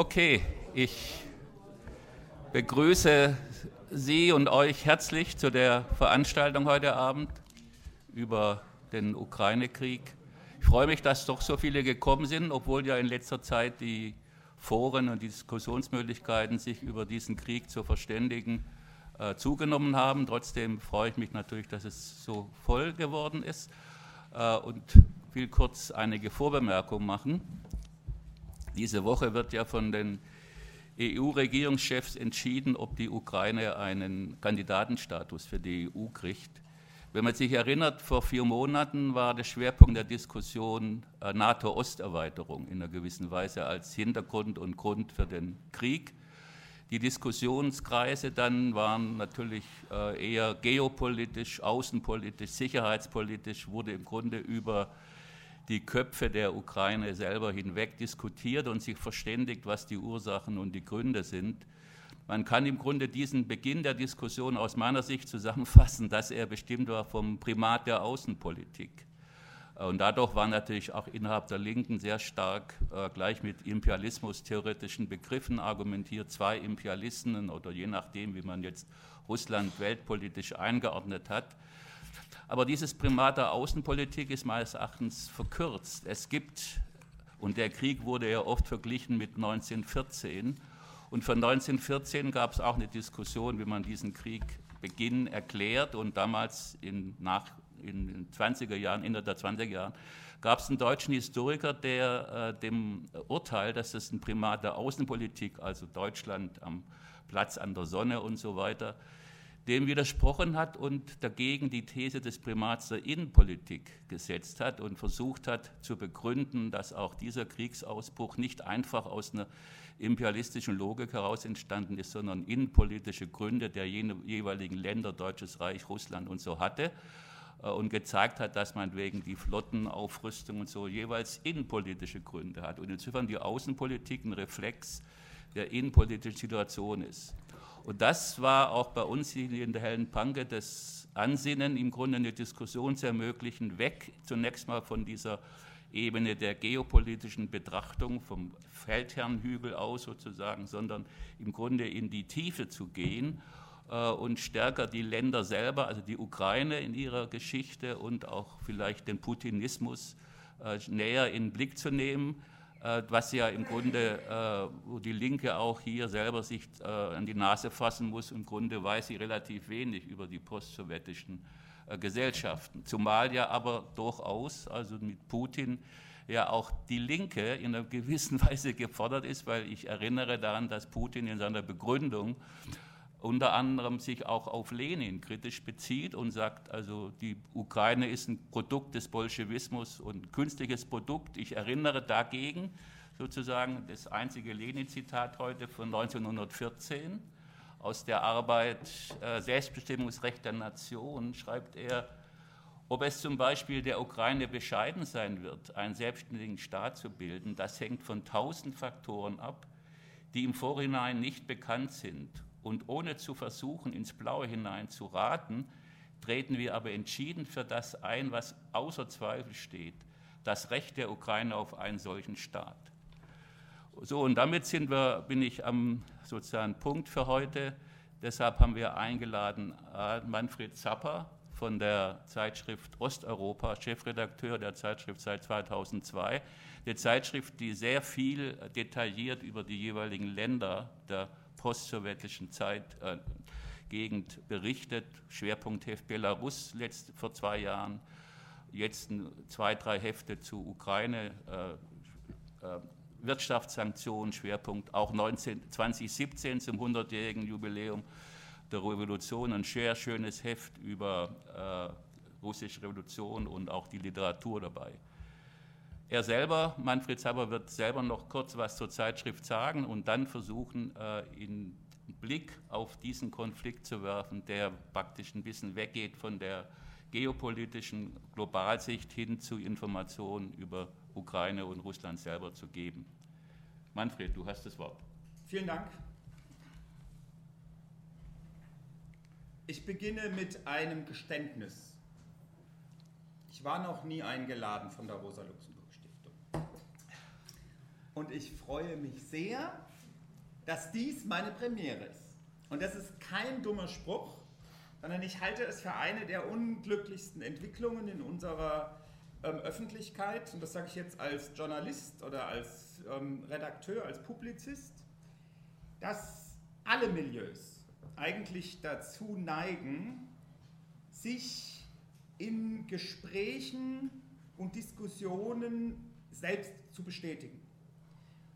Okay, ich begrüße Sie und euch herzlich zu der Veranstaltung heute Abend über den Ukraine-Krieg. Ich freue mich, dass doch so viele gekommen sind, obwohl ja in letzter Zeit die Foren und die Diskussionsmöglichkeiten, sich über diesen Krieg zu verständigen, äh, zugenommen haben. Trotzdem freue ich mich natürlich, dass es so voll geworden ist äh, und will kurz einige Vorbemerkungen machen. Diese Woche wird ja von den EU-Regierungschefs entschieden, ob die Ukraine einen Kandidatenstatus für die EU kriegt. Wenn man sich erinnert, vor vier Monaten war der Schwerpunkt der Diskussion äh, NATO-Osterweiterung in einer gewissen Weise als Hintergrund und Grund für den Krieg. Die Diskussionskreise dann waren natürlich äh, eher geopolitisch, außenpolitisch, sicherheitspolitisch, wurde im Grunde über die Köpfe der Ukraine selber hinweg diskutiert und sich verständigt, was die Ursachen und die Gründe sind. Man kann im Grunde diesen Beginn der Diskussion aus meiner Sicht zusammenfassen, dass er bestimmt war vom Primat der Außenpolitik. Und dadurch war natürlich auch innerhalb der Linken sehr stark äh, gleich mit imperialismus-theoretischen Begriffen argumentiert, zwei Imperialisten oder je nachdem, wie man jetzt Russland weltpolitisch eingeordnet hat. Aber dieses Primat der Außenpolitik ist meines Erachtens verkürzt. Es gibt, und der Krieg wurde ja oft verglichen mit 1914, und von 1914 gab es auch eine Diskussion, wie man diesen Krieg Beginn erklärt. Und damals in, nach, in den 20er Jahren, Ende der 20er Jahren, gab es einen deutschen Historiker, der äh, dem Urteil, dass es ein Primat der Außenpolitik, also Deutschland am Platz an der Sonne und so weiter, dem widersprochen hat und dagegen die These des Primats der Innenpolitik gesetzt hat und versucht hat zu begründen, dass auch dieser Kriegsausbruch nicht einfach aus einer imperialistischen Logik heraus entstanden ist, sondern innenpolitische Gründe der jeweiligen Länder, Deutsches Reich, Russland und so hatte äh, und gezeigt hat, dass man wegen die Flottenaufrüstung und so jeweils innenpolitische Gründe hat und insofern die Außenpolitik ein Reflex der innenpolitischen Situation ist. Und das war auch bei uns in der Hellen Panke das Ansinnen, im Grunde eine Diskussion zu ermöglichen, weg zunächst mal von dieser Ebene der geopolitischen Betrachtung vom Feldherrnhügel aus sozusagen, sondern im Grunde in die Tiefe zu gehen äh, und stärker die Länder selber, also die Ukraine in ihrer Geschichte und auch vielleicht den Putinismus äh, näher in den Blick zu nehmen was ja im Grunde, äh, wo die Linke auch hier selber sich äh, an die Nase fassen muss, im Grunde weiß sie relativ wenig über die postsowjetischen Gesellschaften. Zumal ja aber durchaus, also mit Putin, ja auch die Linke in einer gewissen Weise gefordert ist, weil ich erinnere daran, dass Putin in seiner Begründung unter anderem sich auch auf Lenin kritisch bezieht und sagt, also die Ukraine ist ein Produkt des Bolschewismus und ein künstliches Produkt. Ich erinnere dagegen sozusagen das einzige Lenin-Zitat heute von 1914 aus der Arbeit äh, Selbstbestimmungsrecht der Nation, schreibt er, ob es zum Beispiel der Ukraine bescheiden sein wird, einen selbstständigen Staat zu bilden, das hängt von tausend Faktoren ab, die im Vorhinein nicht bekannt sind und ohne zu versuchen, ins Blaue hinein zu raten, treten wir aber entschieden für das ein, was außer Zweifel steht, das Recht der Ukraine auf einen solchen Staat. So, und damit sind wir, bin ich am sozusagen Punkt für heute. Deshalb haben wir eingeladen äh, Manfred Zapper von der Zeitschrift Osteuropa, Chefredakteur der Zeitschrift seit 2002. Die Zeitschrift, die sehr viel detailliert über die jeweiligen Länder der postsowjetischen Zeit, äh, Gegend berichtet. Schwerpunktheft Belarus letzt, vor zwei Jahren, jetzt zwei, drei Hefte zu Ukraine, äh, äh, Wirtschaftssanktionen, Schwerpunkt auch 19, 2017 zum 100-jährigen Jubiläum der Revolution, ein sehr schönes Heft über äh, russische Revolution und auch die Literatur dabei. Er selber, Manfred Zaber, wird selber noch kurz was zur Zeitschrift sagen und dann versuchen, äh, in Blick auf diesen Konflikt zu werfen, der praktisch ein bisschen weggeht von der geopolitischen Globalsicht hin zu Informationen über Ukraine und Russland selber zu geben. Manfred, du hast das Wort. Vielen Dank. Ich beginne mit einem Geständnis. Ich war noch nie eingeladen von der Rosa Luxemburg. Und ich freue mich sehr, dass dies meine Premiere ist. Und das ist kein dummer Spruch, sondern ich halte es für eine der unglücklichsten Entwicklungen in unserer ähm, Öffentlichkeit. Und das sage ich jetzt als Journalist oder als ähm, Redakteur, als Publizist, dass alle Milieus eigentlich dazu neigen, sich in Gesprächen und Diskussionen selbst zu bestätigen.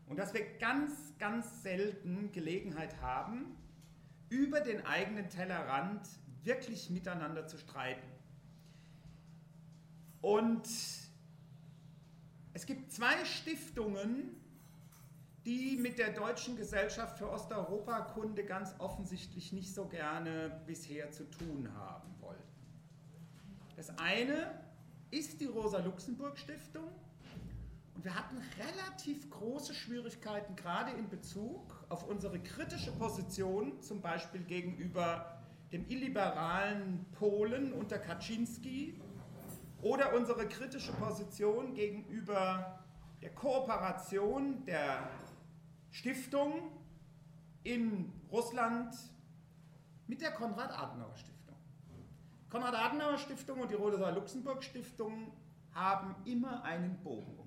Und dass wir ganz, ganz selten Gelegenheit haben, über den eigenen Tellerrand wirklich miteinander zu streiten. Und es gibt zwei Stiftungen, die mit der Deutschen Gesellschaft für Osteuropakunde ganz offensichtlich nicht so gerne bisher zu tun haben wollten. Das eine ist die Rosa-Luxemburg-Stiftung und wir hatten relativ große Schwierigkeiten, gerade in Bezug auf unsere kritische Position, zum Beispiel gegenüber dem illiberalen Polen unter Kaczynski oder unsere kritische Position gegenüber der Kooperation der Stiftung in Russland mit der Konrad-Adenauer-Stiftung. Konrad-Adenauer-Stiftung und die Rosa-Luxemburg-Stiftung haben immer einen Bogen.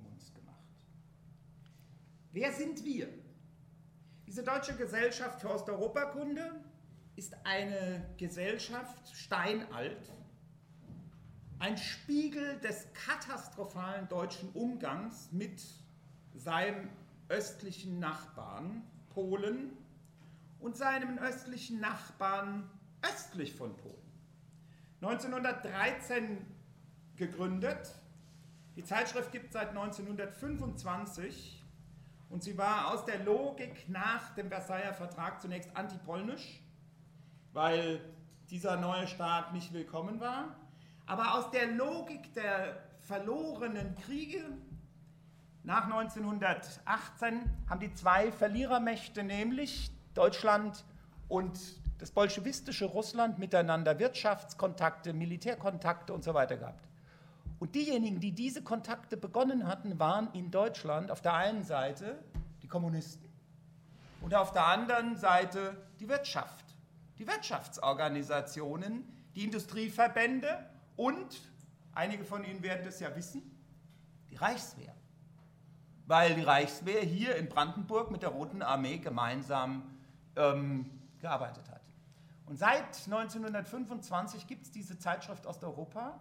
Wer sind wir? Diese Deutsche Gesellschaft für Osteuropakunde ist eine Gesellschaft steinalt, ein Spiegel des katastrophalen deutschen Umgangs mit seinem östlichen Nachbarn Polen und seinem östlichen Nachbarn östlich von Polen. 1913 gegründet. Die Zeitschrift gibt seit 1925 und sie war aus der Logik nach dem Versailler Vertrag zunächst antipolnisch, weil dieser neue Staat nicht willkommen war, aber aus der Logik der verlorenen Kriege nach 1918 haben die zwei Verlierermächte, nämlich Deutschland und das bolschewistische Russland, miteinander Wirtschaftskontakte, Militärkontakte und so weiter gehabt. Und diejenigen, die diese Kontakte begonnen hatten, waren in Deutschland auf der einen Seite die Kommunisten und auf der anderen Seite die Wirtschaft, die Wirtschaftsorganisationen, die Industrieverbände und, einige von Ihnen werden das ja wissen, die Reichswehr weil die Reichswehr hier in Brandenburg mit der Roten Armee gemeinsam ähm, gearbeitet hat. Und seit 1925 gibt es diese Zeitschrift Osteuropa.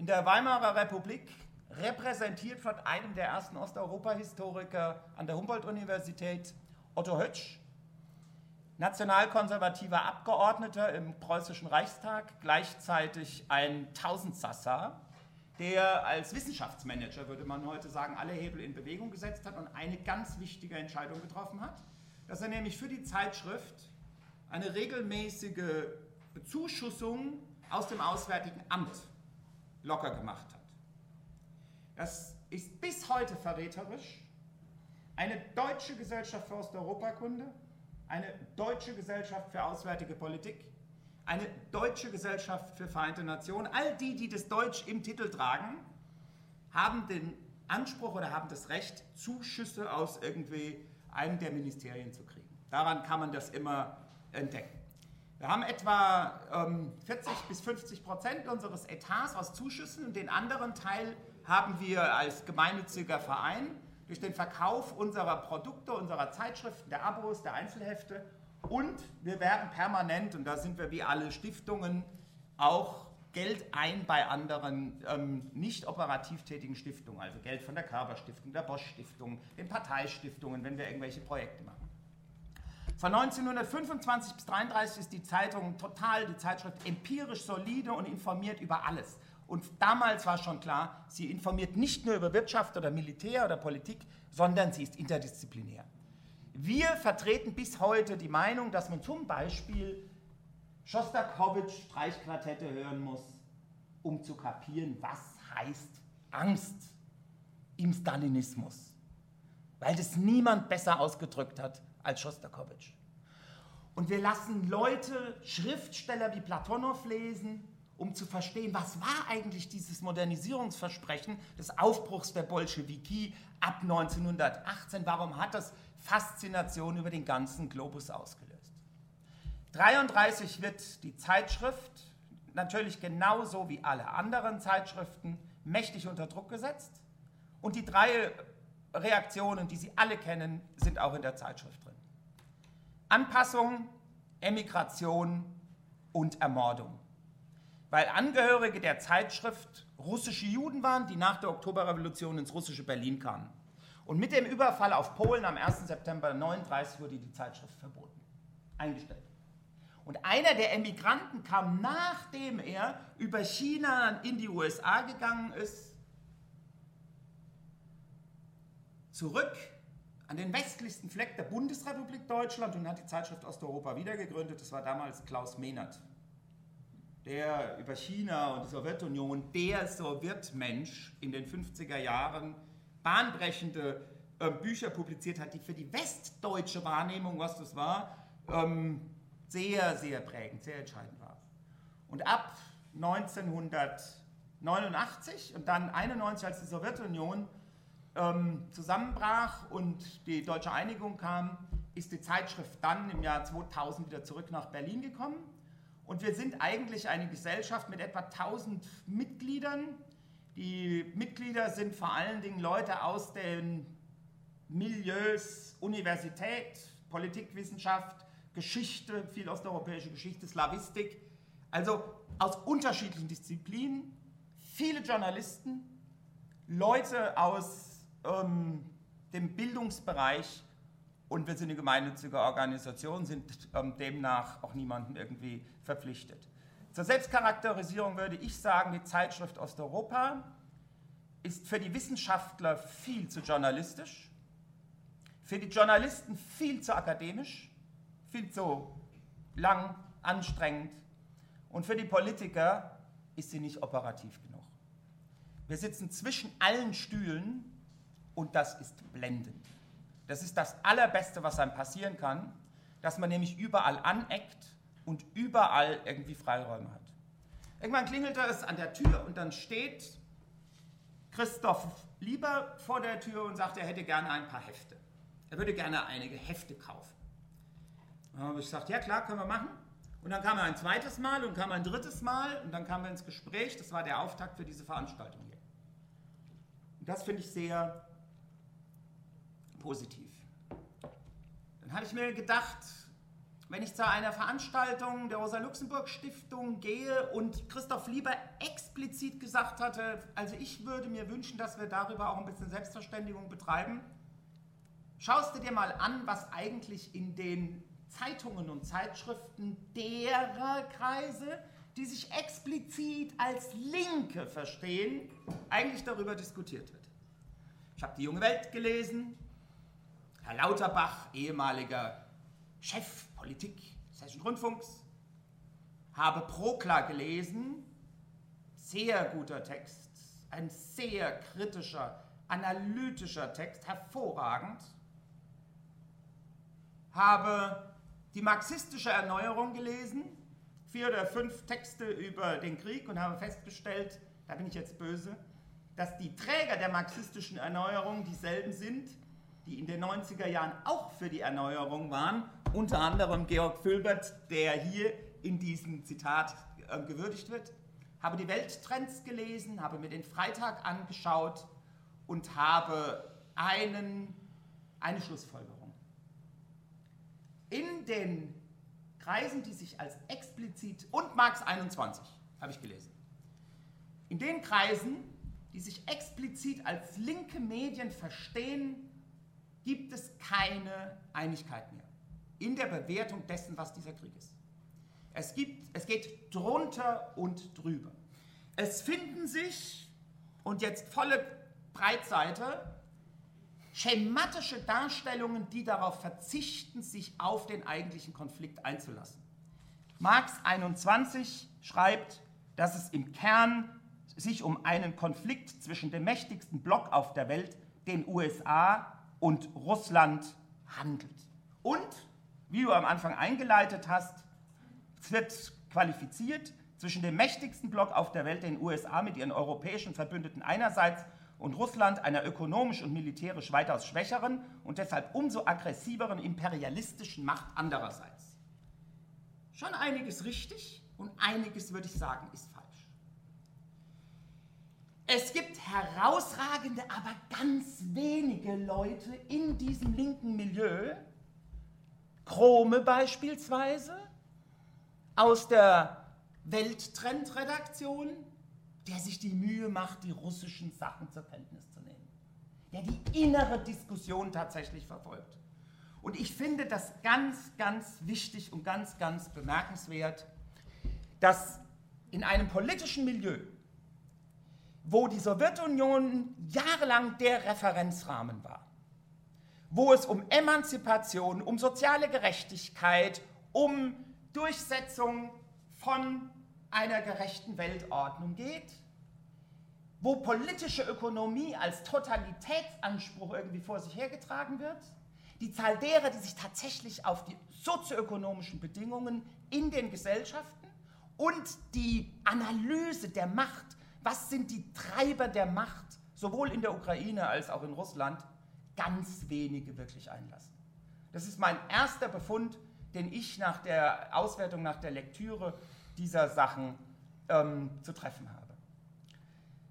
In der Weimarer Republik repräsentiert von einem der ersten Osteuropa-Historiker an der Humboldt-Universität, Otto Hötsch, nationalkonservativer Abgeordneter im preußischen Reichstag, gleichzeitig ein Tausendsassa der als Wissenschaftsmanager, würde man heute sagen, alle Hebel in Bewegung gesetzt hat und eine ganz wichtige Entscheidung getroffen hat, dass er nämlich für die Zeitschrift eine regelmäßige Bezuschussung aus dem Auswärtigen Amt locker gemacht hat. Das ist bis heute verräterisch. Eine deutsche Gesellschaft für Osteuropakunde, eine deutsche Gesellschaft für Auswärtige Politik, eine deutsche Gesellschaft für Vereinte Nationen. All die, die das Deutsch im Titel tragen, haben den Anspruch oder haben das Recht, Zuschüsse aus irgendwie einem der Ministerien zu kriegen. Daran kann man das immer entdecken. Wir haben etwa ähm, 40 bis 50 Prozent unseres Etats aus Zuschüssen. Und den anderen Teil haben wir als gemeinnütziger Verein durch den Verkauf unserer Produkte, unserer Zeitschriften, der Abos, der Einzelhefte. Und wir werben permanent, und da sind wir wie alle Stiftungen, auch Geld ein bei anderen ähm, nicht operativ tätigen Stiftungen, also Geld von der Körber Stiftung, der Bosch Stiftung, den Parteistiftungen, wenn wir irgendwelche Projekte machen. Von 1925 bis 1933 ist die Zeitung total, die Zeitschrift empirisch solide und informiert über alles. Und damals war schon klar, sie informiert nicht nur über Wirtschaft oder Militär oder Politik, sondern sie ist interdisziplinär. Wir vertreten bis heute die Meinung, dass man zum Beispiel Schostakowitsch Streichquartette hören muss, um zu kapieren, was heißt Angst im Stalinismus. Weil das niemand besser ausgedrückt hat als Schostakowitsch. Und wir lassen Leute, Schriftsteller wie Platonow lesen um zu verstehen, was war eigentlich dieses Modernisierungsversprechen des Aufbruchs der Bolschewiki ab 1918, warum hat das Faszination über den ganzen Globus ausgelöst. 1933 wird die Zeitschrift natürlich genauso wie alle anderen Zeitschriften mächtig unter Druck gesetzt und die drei Reaktionen, die Sie alle kennen, sind auch in der Zeitschrift drin. Anpassung, Emigration und Ermordung weil Angehörige der Zeitschrift russische Juden waren, die nach der Oktoberrevolution ins russische Berlin kamen. Und mit dem Überfall auf Polen am 1. September 1939 wurde die Zeitschrift verboten, eingestellt. Und einer der Emigranten kam, nachdem er über China in die USA gegangen ist, zurück an den westlichsten Fleck der Bundesrepublik Deutschland und hat die Zeitschrift Osteuropa wiedergegründet. Das war damals Klaus Mehnert der über China und die Sowjetunion, der Sowjetmensch in den 50er Jahren bahnbrechende äh, Bücher publiziert hat, die für die westdeutsche Wahrnehmung, was das war, ähm, sehr, sehr prägend, sehr entscheidend war. Und ab 1989 und dann 1991, als die Sowjetunion ähm, zusammenbrach und die deutsche Einigung kam, ist die Zeitschrift dann im Jahr 2000 wieder zurück nach Berlin gekommen und wir sind eigentlich eine Gesellschaft mit etwa 1000 Mitgliedern. Die Mitglieder sind vor allen Dingen Leute aus den Milieus Universität, Politikwissenschaft, Geschichte, viel osteuropäische Geschichte, Slawistik. Also aus unterschiedlichen Disziplinen, viele Journalisten, Leute aus ähm, dem Bildungsbereich und wir sind eine gemeinnützige Organisation, sind ähm, demnach auch niemandem irgendwie verpflichtet. Zur Selbstcharakterisierung würde ich sagen, die Zeitschrift Osteuropa ist für die Wissenschaftler viel zu journalistisch, für die Journalisten viel zu akademisch, viel zu lang, anstrengend und für die Politiker ist sie nicht operativ genug. Wir sitzen zwischen allen Stühlen und das ist blendend. Das ist das Allerbeste, was einem passieren kann, dass man nämlich überall aneckt und überall irgendwie Freiräume hat. Irgendwann klingelte es an der Tür und dann steht Christoph Lieber vor der Tür und sagt, er hätte gerne ein paar Hefte. Er würde gerne einige Hefte kaufen. Dann habe ich gesagt, ja klar, können wir machen. Und dann kam er ein zweites Mal und kam ein drittes Mal und dann kamen wir ins Gespräch. Das war der Auftakt für diese Veranstaltung hier. Und das finde ich sehr positiv. Dann habe ich mir gedacht, wenn ich zu einer Veranstaltung der Rosa-Luxemburg-Stiftung gehe und Christoph Lieber explizit gesagt hatte, also ich würde mir wünschen, dass wir darüber auch ein bisschen Selbstverständigung betreiben, schaust du dir mal an, was eigentlich in den Zeitungen und Zeitschriften derer Kreise, die sich explizit als Linke verstehen, eigentlich darüber diskutiert wird. Ich habe die junge Welt gelesen, Herr Lauterbach, ehemaliger Chef Politik des Hessischen Rundfunks, habe Prokla gelesen, sehr guter Text, ein sehr kritischer, analytischer Text, hervorragend, habe die marxistische Erneuerung gelesen, vier oder fünf Texte über den Krieg und habe festgestellt, da bin ich jetzt böse, dass die Träger der marxistischen Erneuerung dieselben sind, die in den 90er Jahren auch für die Erneuerung waren, unter anderem Georg Fülbert, der hier in diesem Zitat äh, gewürdigt wird, habe die Welttrends gelesen, habe mir den Freitag angeschaut und habe einen, eine Schlussfolgerung. In den Kreisen, die sich als explizit, und Marx 21 habe ich gelesen, in den Kreisen, die sich explizit als linke Medien verstehen, gibt es keine Einigkeit mehr in der Bewertung dessen, was dieser Krieg ist. Es, gibt, es geht drunter und drüber. Es finden sich, und jetzt volle Breitseite, schematische Darstellungen, die darauf verzichten, sich auf den eigentlichen Konflikt einzulassen. Marx 21 schreibt, dass es im Kern sich um einen Konflikt zwischen dem mächtigsten Block auf der Welt, den USA, und Russland handelt. Und, wie du am Anfang eingeleitet hast, wird qualifiziert zwischen dem mächtigsten Block auf der Welt, den USA mit ihren europäischen Verbündeten einerseits und Russland, einer ökonomisch und militärisch weitaus schwächeren und deshalb umso aggressiveren imperialistischen Macht andererseits. Schon einiges richtig und einiges, würde ich sagen, ist falsch. Es gibt herausragende, aber ganz wenige Leute in diesem linken Milieu, Krome beispielsweise, aus der Welttrendredaktion, der sich die Mühe macht, die russischen Sachen zur Kenntnis zu nehmen, der die innere Diskussion tatsächlich verfolgt. Und ich finde das ganz, ganz wichtig und ganz, ganz bemerkenswert, dass in einem politischen Milieu, wo die Sowjetunion jahrelang der Referenzrahmen war, wo es um Emanzipation, um soziale Gerechtigkeit, um Durchsetzung von einer gerechten Weltordnung geht, wo politische Ökonomie als Totalitätsanspruch irgendwie vor sich hergetragen wird, die Zahl derer, die sich tatsächlich auf die sozioökonomischen Bedingungen in den Gesellschaften und die Analyse der Macht, was sind die Treiber der Macht, sowohl in der Ukraine als auch in Russland, ganz wenige wirklich einlassen. Das ist mein erster Befund, den ich nach der Auswertung, nach der Lektüre dieser Sachen ähm, zu treffen habe.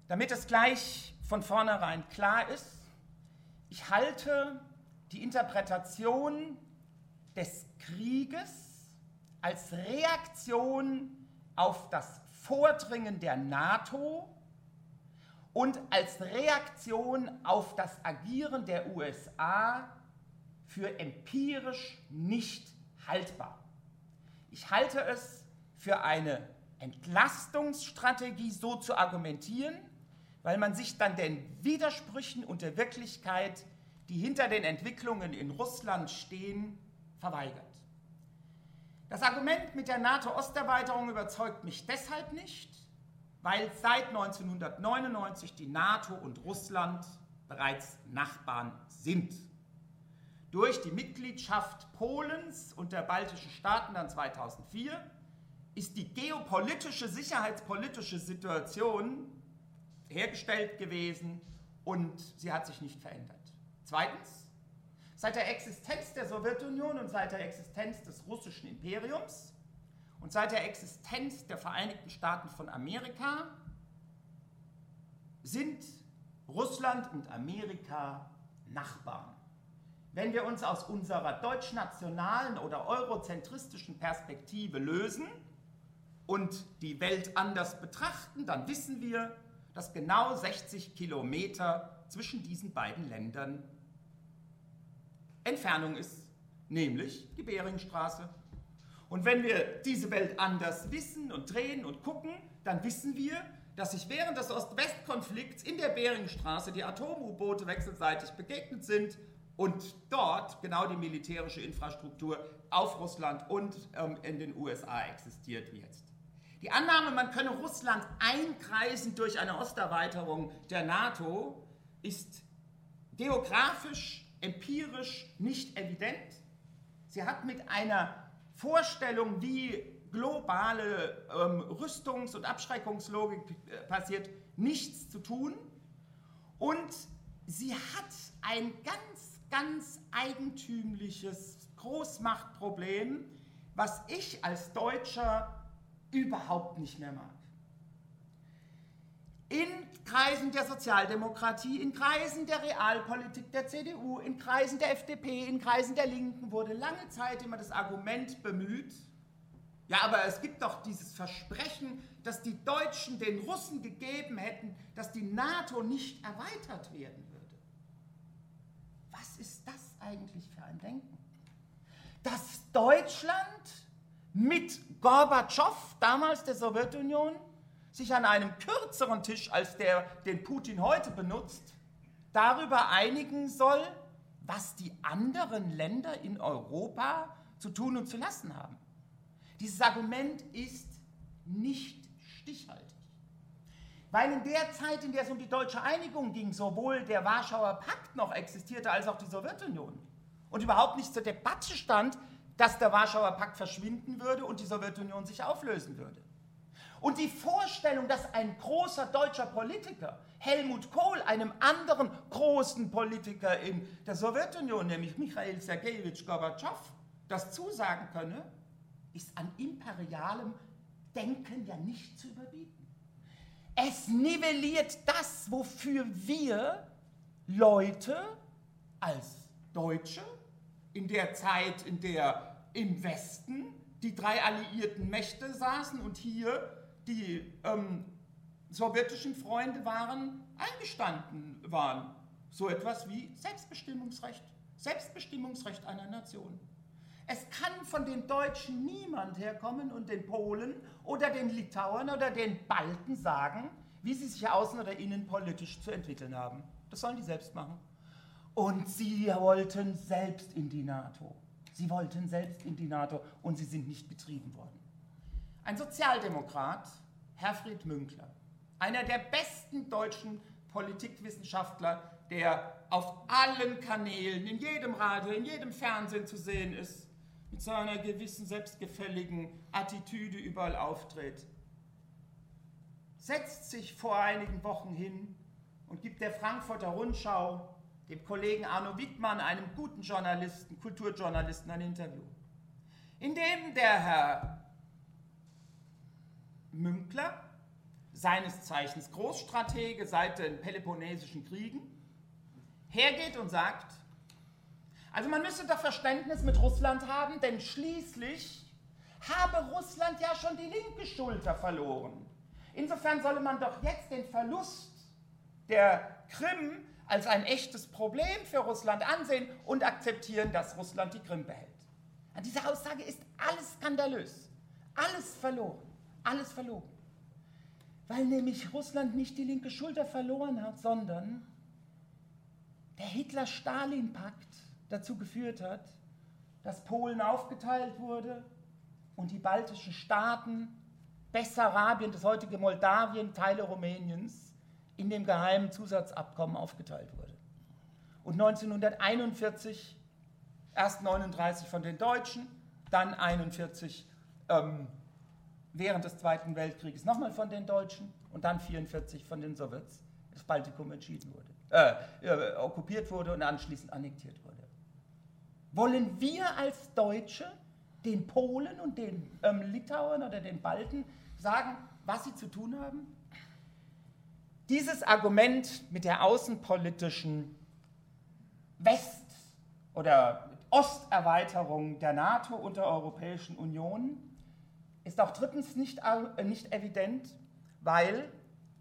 Damit es gleich von vornherein klar ist, ich halte die Interpretation des Krieges als Reaktion auf das Vordringen der NATO und als Reaktion auf das Agieren der USA für empirisch nicht haltbar. Ich halte es für eine Entlastungsstrategie, so zu argumentieren, weil man sich dann den Widersprüchen und der Wirklichkeit, die hinter den Entwicklungen in Russland stehen, verweigert. Das Argument mit der NATO-Osterweiterung überzeugt mich deshalb nicht, weil seit 1999 die NATO und Russland bereits Nachbarn sind. Durch die Mitgliedschaft Polens und der baltischen Staaten dann 2004 ist die geopolitische, sicherheitspolitische Situation hergestellt gewesen und sie hat sich nicht verändert. Zweitens, seit der Existenz der Sowjetunion und seit der Existenz des russischen Imperiums und seit der Existenz der Vereinigten Staaten von Amerika sind Russland und Amerika Nachbarn. Wenn wir uns aus unserer deutschnationalen oder eurozentristischen Perspektive lösen und die Welt anders betrachten, dann wissen wir, dass genau 60 Kilometer zwischen diesen beiden Ländern Entfernung ist, nämlich die Beringstraße. Und wenn wir diese Welt anders wissen und drehen und gucken, dann wissen wir, dass sich während des Ost-West-Konflikts in der Beringstraße die Atom-U-Boote wechselseitig begegnet sind und dort genau die militärische Infrastruktur auf Russland und ähm, in den USA existiert wie jetzt. Die Annahme, man könne Russland einkreisen durch eine Osterweiterung der NATO, ist geografisch, empirisch nicht evident. Sie hat mit einer Vorstellung, wie globale ähm, Rüstungs- und Abschreckungslogik äh, passiert, nichts zu tun. Und sie hat ein ganz ganz eigentümliches Großmachtproblem, was ich als Deutscher überhaupt nicht mehr mag. In Kreisen der Sozialdemokratie, in Kreisen der Realpolitik der CDU, in Kreisen der FDP, in Kreisen der Linken wurde lange Zeit immer das Argument bemüht, ja, aber es gibt doch dieses Versprechen, das die Deutschen den Russen gegeben hätten, dass die NATO nicht erweitert werden würde ist das eigentlich für ein Denken? Dass Deutschland mit Gorbatschow, damals der Sowjetunion, sich an einem kürzeren Tisch als der, den Putin heute benutzt, darüber einigen soll, was die anderen Länder in Europa zu tun und zu lassen haben. Dieses Argument ist nicht stichhaltig. Weil in der Zeit, in der es um die deutsche Einigung ging, sowohl der Warschauer Pakt noch existierte als auch die Sowjetunion und überhaupt nicht zur Debatte stand, dass der Warschauer Pakt verschwinden würde und die Sowjetunion sich auflösen würde. Und die Vorstellung, dass ein großer deutscher Politiker, Helmut Kohl, einem anderen großen Politiker in der Sowjetunion, nämlich Michail Sergejewitsch Gorbatschow, das zusagen könne, ist an imperialem Denken ja nicht zu überbieten. Es nivelliert das, wofür wir Leute als Deutsche in der Zeit, in der im Westen die drei alliierten Mächte saßen und hier die ähm, sowjetischen Freunde waren, eingestanden waren. So etwas wie Selbstbestimmungsrecht. Selbstbestimmungsrecht einer Nation. Es kann von den Deutschen niemand herkommen und den Polen oder den Litauern oder den Balten sagen, wie sie sich außen- oder innenpolitisch zu entwickeln haben. Das sollen die selbst machen. Und sie wollten selbst in die NATO. Sie wollten selbst in die NATO und sie sind nicht getrieben worden. Ein Sozialdemokrat, Herfried Münkler, einer der besten deutschen Politikwissenschaftler, der auf allen Kanälen, in jedem Radio, in jedem Fernsehen zu sehen ist, mit seiner gewissen selbstgefälligen Attitüde überall auftritt, setzt sich vor einigen Wochen hin und gibt der Frankfurter Rundschau dem Kollegen Arno Wittmann, einem guten Journalisten, Kulturjournalisten, ein Interview, in dem der Herr Münkler, seines Zeichens Großstratege seit den Peloponnesischen Kriegen, hergeht und sagt, also man müsste doch Verständnis mit Russland haben, denn schließlich habe Russland ja schon die linke Schulter verloren. Insofern solle man doch jetzt den Verlust der Krim als ein echtes Problem für Russland ansehen und akzeptieren, dass Russland die Krim behält. An dieser Aussage ist alles skandalös, alles verloren, alles verloren. Weil nämlich Russland nicht die linke Schulter verloren hat, sondern der Hitler-Stalin-Pakt dazu geführt hat, dass Polen aufgeteilt wurde und die baltischen Staaten, Bessarabien, das heutige Moldawien, Teile Rumäniens, in dem geheimen Zusatzabkommen aufgeteilt wurde. Und 1941 erst 39 von den Deutschen, dann 41 ähm, während des Zweiten Weltkrieges nochmal von den Deutschen und dann 44 von den Sowjets das Baltikum entschieden wurde, äh, okkupiert wurde und anschließend annektiert wurde. Wollen wir als Deutsche den Polen und den ähm, Litauern oder den Balten sagen, was sie zu tun haben? Dieses Argument mit der außenpolitischen West- oder Osterweiterung der NATO und der Europäischen Union ist auch drittens nicht, äh, nicht evident, weil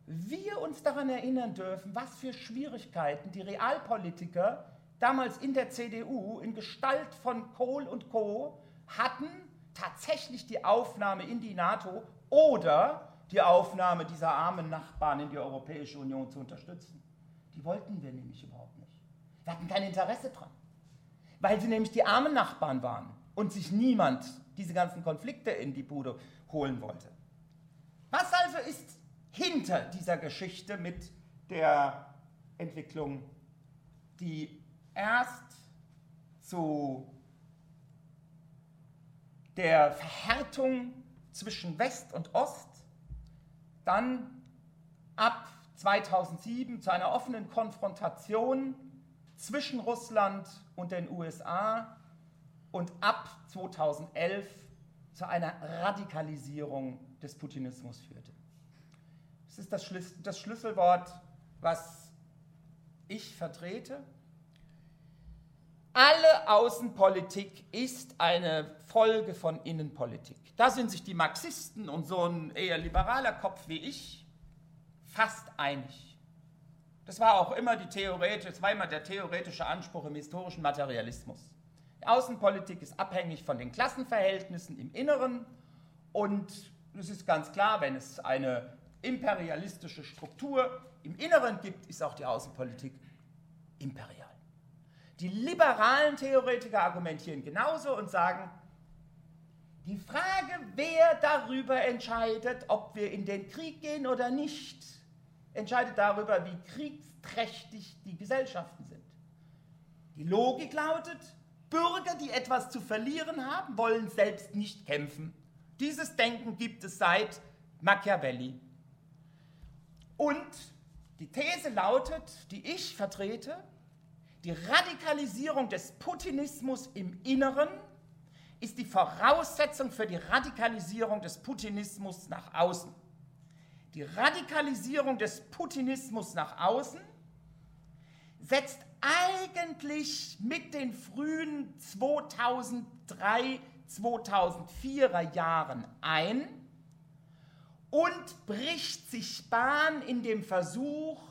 wir uns daran erinnern dürfen, was für Schwierigkeiten die Realpolitiker damals in der CDU in Gestalt von Kohl und Co. hatten, tatsächlich die Aufnahme in die NATO oder die Aufnahme dieser armen Nachbarn in die Europäische Union zu unterstützen. Die wollten wir nämlich überhaupt nicht. Wir hatten kein Interesse dran, weil sie nämlich die armen Nachbarn waren und sich niemand diese ganzen Konflikte in die Bude holen wollte. Was also ist hinter dieser Geschichte mit der Entwicklung, die erst zu der Verhärtung zwischen West und Ost dann ab 2007 zu einer offenen Konfrontation zwischen Russland und den USA und ab 2011 zu einer Radikalisierung des Putinismus führte. Das ist das, Schlüs das Schlüsselwort, was ich vertrete. Alle Außenpolitik ist eine Folge von Innenpolitik. Da sind sich die Marxisten und so ein eher liberaler Kopf wie ich fast einig. Das war auch immer die theoretische, war immer der theoretische Anspruch im historischen Materialismus. Die Außenpolitik ist abhängig von den Klassenverhältnissen im Inneren und es ist ganz klar, wenn es eine imperialistische Struktur im Inneren gibt, ist auch die Außenpolitik imperial. Die liberalen Theoretiker argumentieren genauso und sagen, die Frage, wer darüber entscheidet, ob wir in den Krieg gehen oder nicht, entscheidet darüber, wie kriegsträchtig die Gesellschaften sind. Die Logik lautet, Bürger, die etwas zu verlieren haben, wollen selbst nicht kämpfen. Dieses Denken gibt es seit Machiavelli. Und die These lautet, die ich vertrete, die Radikalisierung des Putinismus im Inneren ist die Voraussetzung für die Radikalisierung des Putinismus nach außen. Die Radikalisierung des Putinismus nach außen setzt eigentlich mit den frühen 2003, 2004er Jahren ein und bricht sich Bahn in dem Versuch,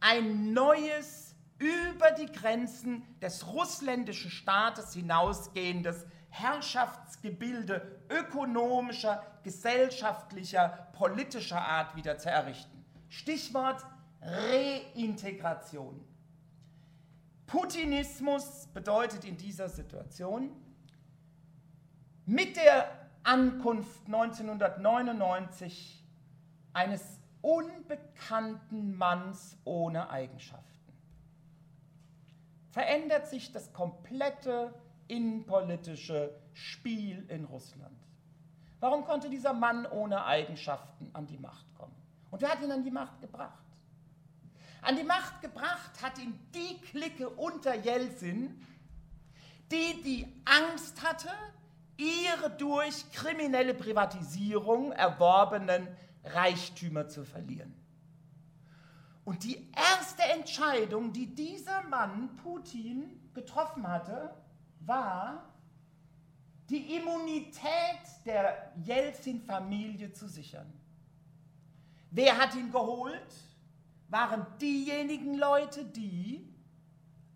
ein neues, über die Grenzen des russländischen Staates hinausgehendes Herrschaftsgebilde ökonomischer, gesellschaftlicher, politischer Art wieder zu errichten. Stichwort Reintegration. Putinismus bedeutet in dieser Situation mit der Ankunft 1999 eines unbekannten Manns ohne Eigenschaften verändert sich das komplette innenpolitische Spiel in Russland. Warum konnte dieser Mann ohne Eigenschaften an die Macht kommen? Und wer hat ihn an die Macht gebracht? An die Macht gebracht hat ihn die Clique unter Jelzin, die die Angst hatte, ihre durch kriminelle Privatisierung erworbenen Reichtümer zu verlieren. Und die erste Entscheidung, die dieser Mann, Putin, getroffen hatte, war, die Immunität der Jelzin-Familie zu sichern. Wer hat ihn geholt? Waren diejenigen Leute, die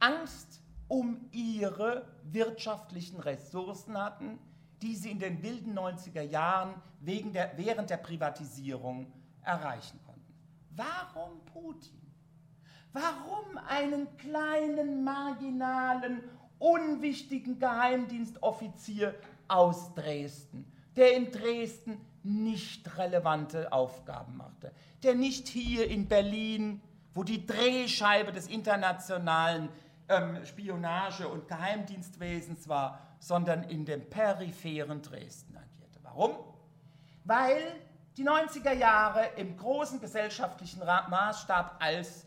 Angst um ihre wirtschaftlichen Ressourcen hatten, die sie in den wilden 90er Jahren wegen der, während der Privatisierung erreichen konnten. Warum Putin? Warum einen kleinen, marginalen, unwichtigen Geheimdienstoffizier aus Dresden, der in Dresden nicht relevante Aufgaben machte, der nicht hier in Berlin, wo die Drehscheibe des internationalen ähm, Spionage- und Geheimdienstwesens war, sondern in dem peripheren Dresden agierte. Warum? Weil die 90er Jahre im großen gesellschaftlichen Maßstab als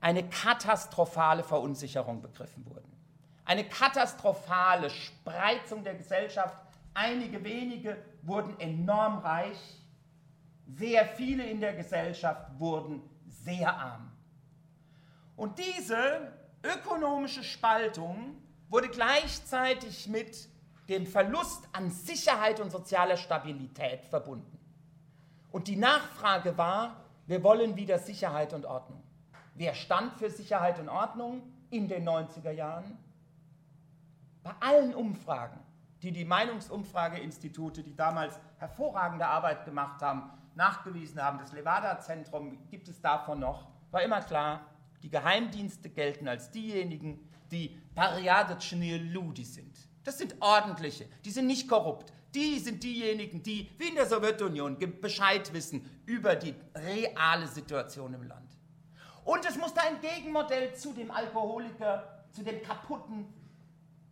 eine katastrophale Verunsicherung begriffen wurden eine katastrophale Spreizung der Gesellschaft. Einige wenige wurden enorm reich, sehr viele in der Gesellschaft wurden sehr arm. Und diese ökonomische Spaltung wurde gleichzeitig mit dem Verlust an Sicherheit und sozialer Stabilität verbunden. Und die Nachfrage war, wir wollen wieder Sicherheit und Ordnung. Wer stand für Sicherheit und Ordnung in den 90er Jahren? Bei allen Umfragen, die die Meinungsumfrageinstitute, die damals hervorragende Arbeit gemacht haben, nachgewiesen haben, das Levada-Zentrum gibt es davon noch, war immer klar, die Geheimdienste gelten als diejenigen, die Pariadetschnir Ludi sind. Das sind ordentliche, die sind nicht korrupt. Die sind diejenigen, die, wie in der Sowjetunion, Bescheid wissen über die reale Situation im Land. Und es musste ein Gegenmodell zu dem Alkoholiker, zu dem kaputten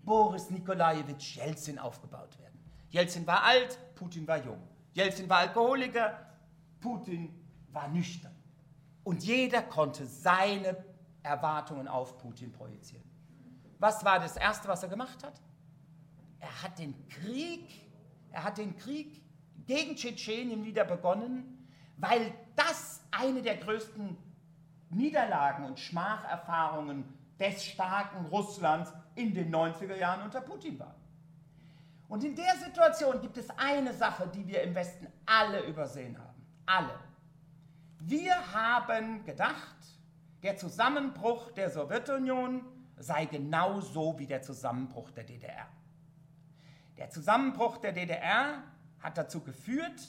Boris Nikolajewitsch Jelzin aufgebaut werden. Jelzin war alt, Putin war jung. Jelzin war Alkoholiker, Putin war nüchtern. Und jeder konnte seine Erwartungen auf Putin projizieren. Was war das Erste, was er gemacht hat? Er hat den Krieg, er hat den Krieg gegen Tschetschenien wieder begonnen, weil das eine der größten Niederlagen und Schmacherfahrungen des starken Russlands in den 90er Jahren unter Putin war. Und in der Situation gibt es eine Sache, die wir im Westen alle übersehen haben. Alle. Wir haben gedacht, der Zusammenbruch der Sowjetunion sei genauso wie der Zusammenbruch der DDR. Der Zusammenbruch der DDR hat dazu geführt,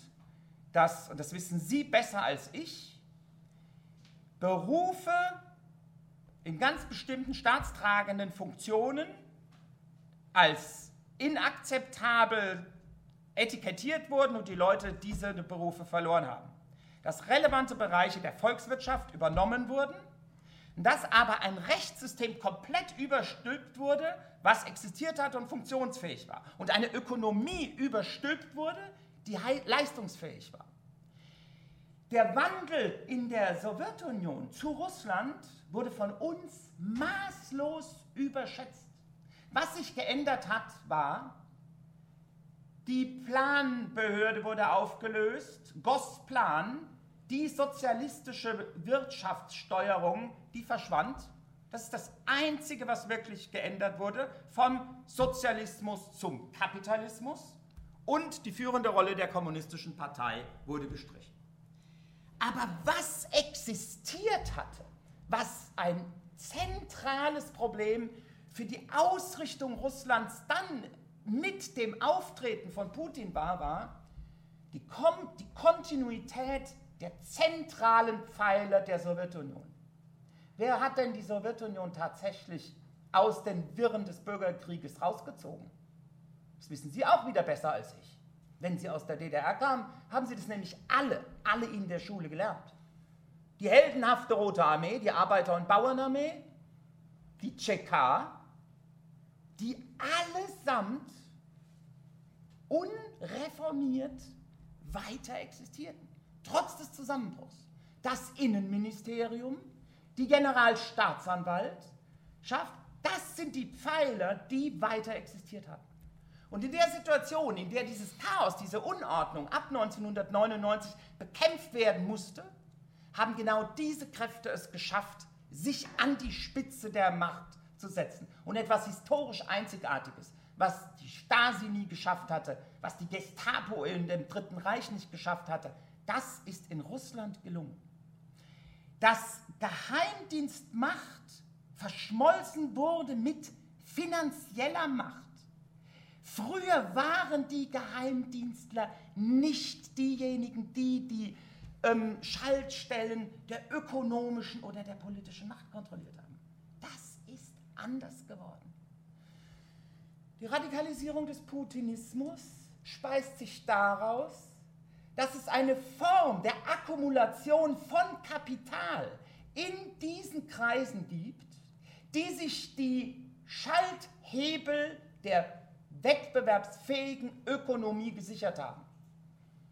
dass, und das wissen Sie besser als ich, Berufe in ganz bestimmten staatstragenden Funktionen als inakzeptabel etikettiert wurden und die Leute diese Berufe verloren haben. Dass relevante Bereiche der Volkswirtschaft übernommen wurden, dass aber ein Rechtssystem komplett überstülpt wurde, was existiert hat und funktionsfähig war. Und eine Ökonomie überstülpt wurde, die leistungsfähig war. der Wandel in der Sowjetunion zu Russland wurde von uns maßlos überschätzt. Was sich geändert hat, war, die Planbehörde wurde aufgelöst, Gosplan, die sozialistische Wirtschaftssteuerung, die verschwand. Das ist das Einzige, was wirklich geändert wurde, vom Sozialismus zum Kapitalismus. Und die führende Rolle der kommunistischen Partei wurde gestrichen. Aber was existiert hatte, was ein zentrales Problem für die Ausrichtung Russlands dann mit dem Auftreten von Putin war, war die, Kom die Kontinuität der zentralen Pfeiler der Sowjetunion. Wer hat denn die Sowjetunion tatsächlich aus den Wirren des Bürgerkrieges rausgezogen? Das wissen Sie auch wieder besser als ich. Wenn Sie aus der DDR kamen, haben Sie das nämlich alle, alle in der Schule gelernt. Die heldenhafte Rote Armee, die Arbeiter- und Bauernarmee, die Tscheka, die allesamt unreformiert weiter existierten, trotz des Zusammenbruchs. Das Innenministerium, die Generalstaatsanwaltschaft, das sind die Pfeiler, die weiter existiert haben. Und in der Situation, in der dieses Chaos, diese Unordnung ab 1999 bekämpft werden musste, haben genau diese Kräfte es geschafft, sich an die Spitze der Macht zu setzen. Und etwas historisch Einzigartiges, was die Stasi nie geschafft hatte, was die Gestapo in dem Dritten Reich nicht geschafft hatte, das ist in Russland gelungen. Dass Geheimdienstmacht verschmolzen wurde mit finanzieller Macht. Früher waren die Geheimdienstler nicht diejenigen, die die ähm, Schaltstellen der ökonomischen oder der politischen Macht kontrolliert haben. Das ist anders geworden. Die Radikalisierung des Putinismus speist sich daraus, dass es eine Form der Akkumulation von Kapital in diesen Kreisen gibt, die sich die Schalthebel der wettbewerbsfähigen Ökonomie gesichert haben.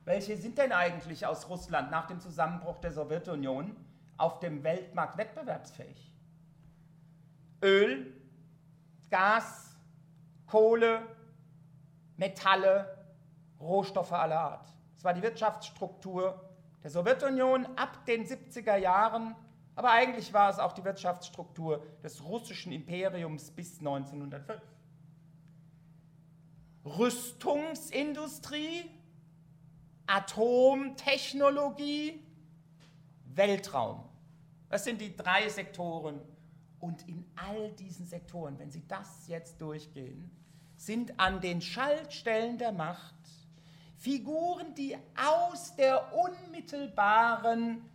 Welche sind denn eigentlich aus Russland nach dem Zusammenbruch der Sowjetunion auf dem Weltmarkt wettbewerbsfähig? Öl, Gas, Kohle, Metalle, Rohstoffe aller Art. Das war die Wirtschaftsstruktur der Sowjetunion ab den 70er Jahren, aber eigentlich war es auch die Wirtschaftsstruktur des russischen Imperiums bis 1905. Rüstungsindustrie, Atomtechnologie, Weltraum. Das sind die drei Sektoren. Und in all diesen Sektoren, wenn Sie das jetzt durchgehen, sind an den Schaltstellen der Macht Figuren, die aus der unmittelbaren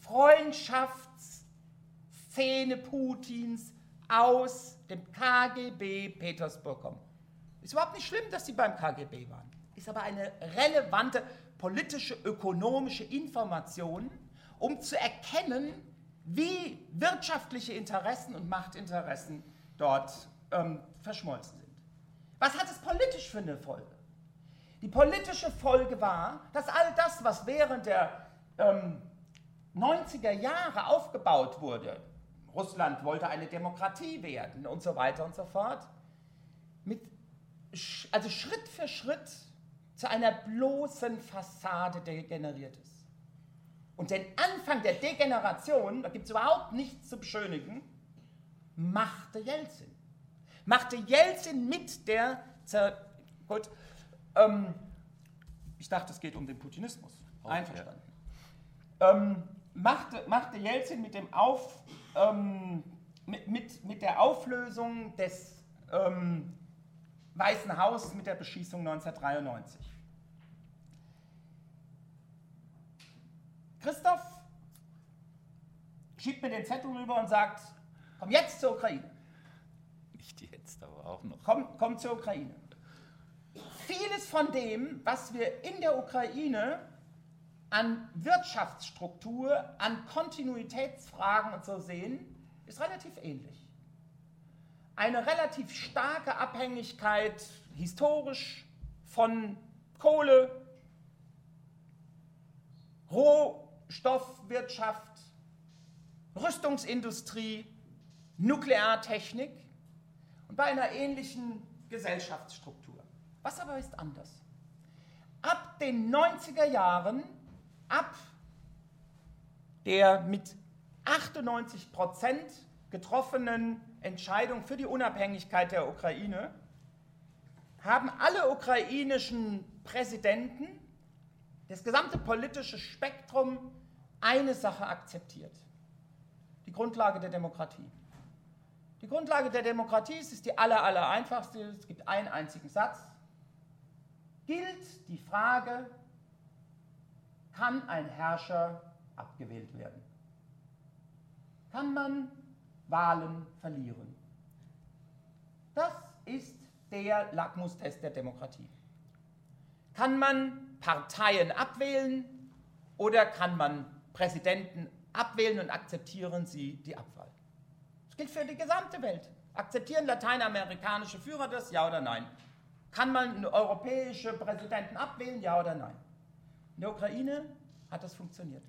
Freundschaftsszene Putins aus dem KGB Petersburg kommen. Ist überhaupt nicht schlimm, dass sie beim KGB waren. Ist aber eine relevante politische, ökonomische Information, um zu erkennen, wie wirtschaftliche Interessen und Machtinteressen dort ähm, verschmolzen sind. Was hat es politisch für eine Folge? Die politische Folge war, dass all das, was während der ähm, 90er Jahre aufgebaut wurde, Russland wollte eine Demokratie werden und so weiter und so fort, mit also Schritt für Schritt zu einer bloßen Fassade degeneriert ist. Und den Anfang der Degeneration, da gibt es überhaupt nichts zu beschönigen, machte Jelzin. Machte Jelzin mit der, gut, ähm, ich dachte, es geht um den Putinismus. Okay. Einverstanden. Ähm, machte, machte Jelzin mit, dem Auf, ähm, mit, mit, mit der Auflösung des ähm, Weißen Haus mit der Beschießung 1993. Christoph schiebt mir den Zettel rüber und sagt, komm jetzt zur Ukraine. Nicht jetzt, aber auch noch. Komm, komm zur Ukraine. Vieles von dem, was wir in der Ukraine an Wirtschaftsstruktur, an Kontinuitätsfragen und so sehen, ist relativ ähnlich eine relativ starke Abhängigkeit historisch von Kohle, Rohstoffwirtschaft, Rüstungsindustrie, Nukleartechnik und bei einer ähnlichen Gesellschaftsstruktur. Was aber ist anders? Ab den 90er Jahren, ab der mit 98 Prozent getroffenen Entscheidung für die Unabhängigkeit der Ukraine, haben alle ukrainischen Präsidenten, das gesamte politische Spektrum, eine Sache akzeptiert. Die Grundlage der Demokratie. Die Grundlage der Demokratie ist die aller, aller einfachste. Es gibt einen einzigen Satz. Gilt die Frage, kann ein Herrscher abgewählt werden? Kann man Wahlen verlieren? Das ist der Lackmustest der Demokratie. Kann man Parteien abwählen oder kann man Präsidenten abwählen und akzeptieren sie die Abwahl? Das gilt für die gesamte Welt. Akzeptieren lateinamerikanische Führer das, ja oder nein? Kann man europäische Präsidenten abwählen, ja oder nein? In der Ukraine hat das funktioniert.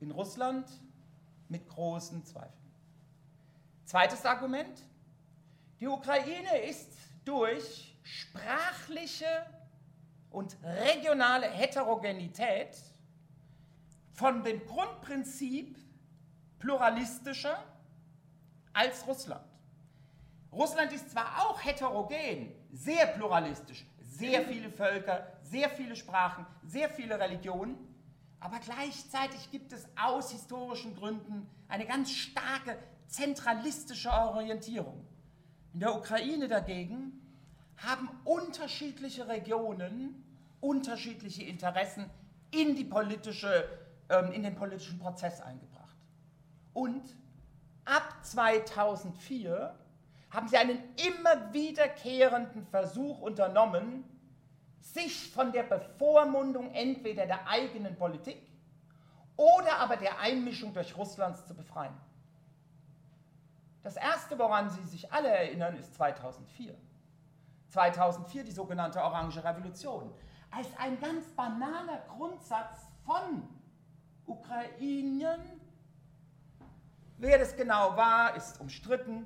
In Russland mit großen Zweifeln. Zweites Argument. Die Ukraine ist durch sprachliche und regionale Heterogenität von dem Grundprinzip pluralistischer als Russland. Russland ist zwar auch heterogen, sehr pluralistisch, sehr viele Völker, sehr viele Sprachen, sehr viele Religionen, aber gleichzeitig gibt es aus historischen Gründen eine ganz starke zentralistische Orientierung. In der Ukraine dagegen haben unterschiedliche Regionen unterschiedliche Interessen in, die politische, ähm, in den politischen Prozess eingebracht. Und ab 2004 haben sie einen immer wiederkehrenden Versuch unternommen, sich von der Bevormundung entweder der eigenen Politik oder aber der Einmischung durch Russlands zu befreien. Das Erste, woran Sie sich alle erinnern, ist 2004. 2004 die sogenannte Orange Revolution. Als ein ganz banaler Grundsatz von Ukrainien Wer das genau war, ist umstritten,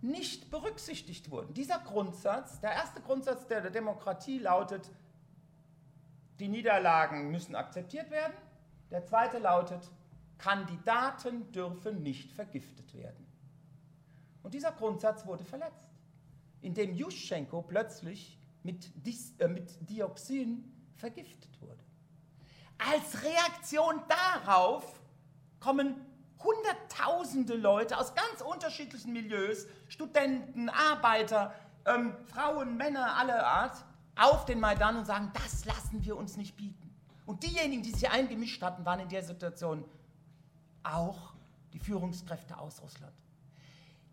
nicht berücksichtigt wurden. Dieser Grundsatz, der erste Grundsatz der Demokratie lautet, die Niederlagen müssen akzeptiert werden. Der zweite lautet, Kandidaten dürfen nicht vergiftet werden. Und dieser Grundsatz wurde verletzt, indem Juschenko plötzlich mit, Dis, äh, mit Dioxin vergiftet wurde. Als Reaktion darauf kommen Hunderttausende Leute aus ganz unterschiedlichen Milieus, Studenten, Arbeiter, ähm, Frauen, Männer aller Art, auf den Maidan und sagen, das lassen wir uns nicht bieten. Und diejenigen, die sich eingemischt hatten, waren in der Situation auch die Führungskräfte aus Russland,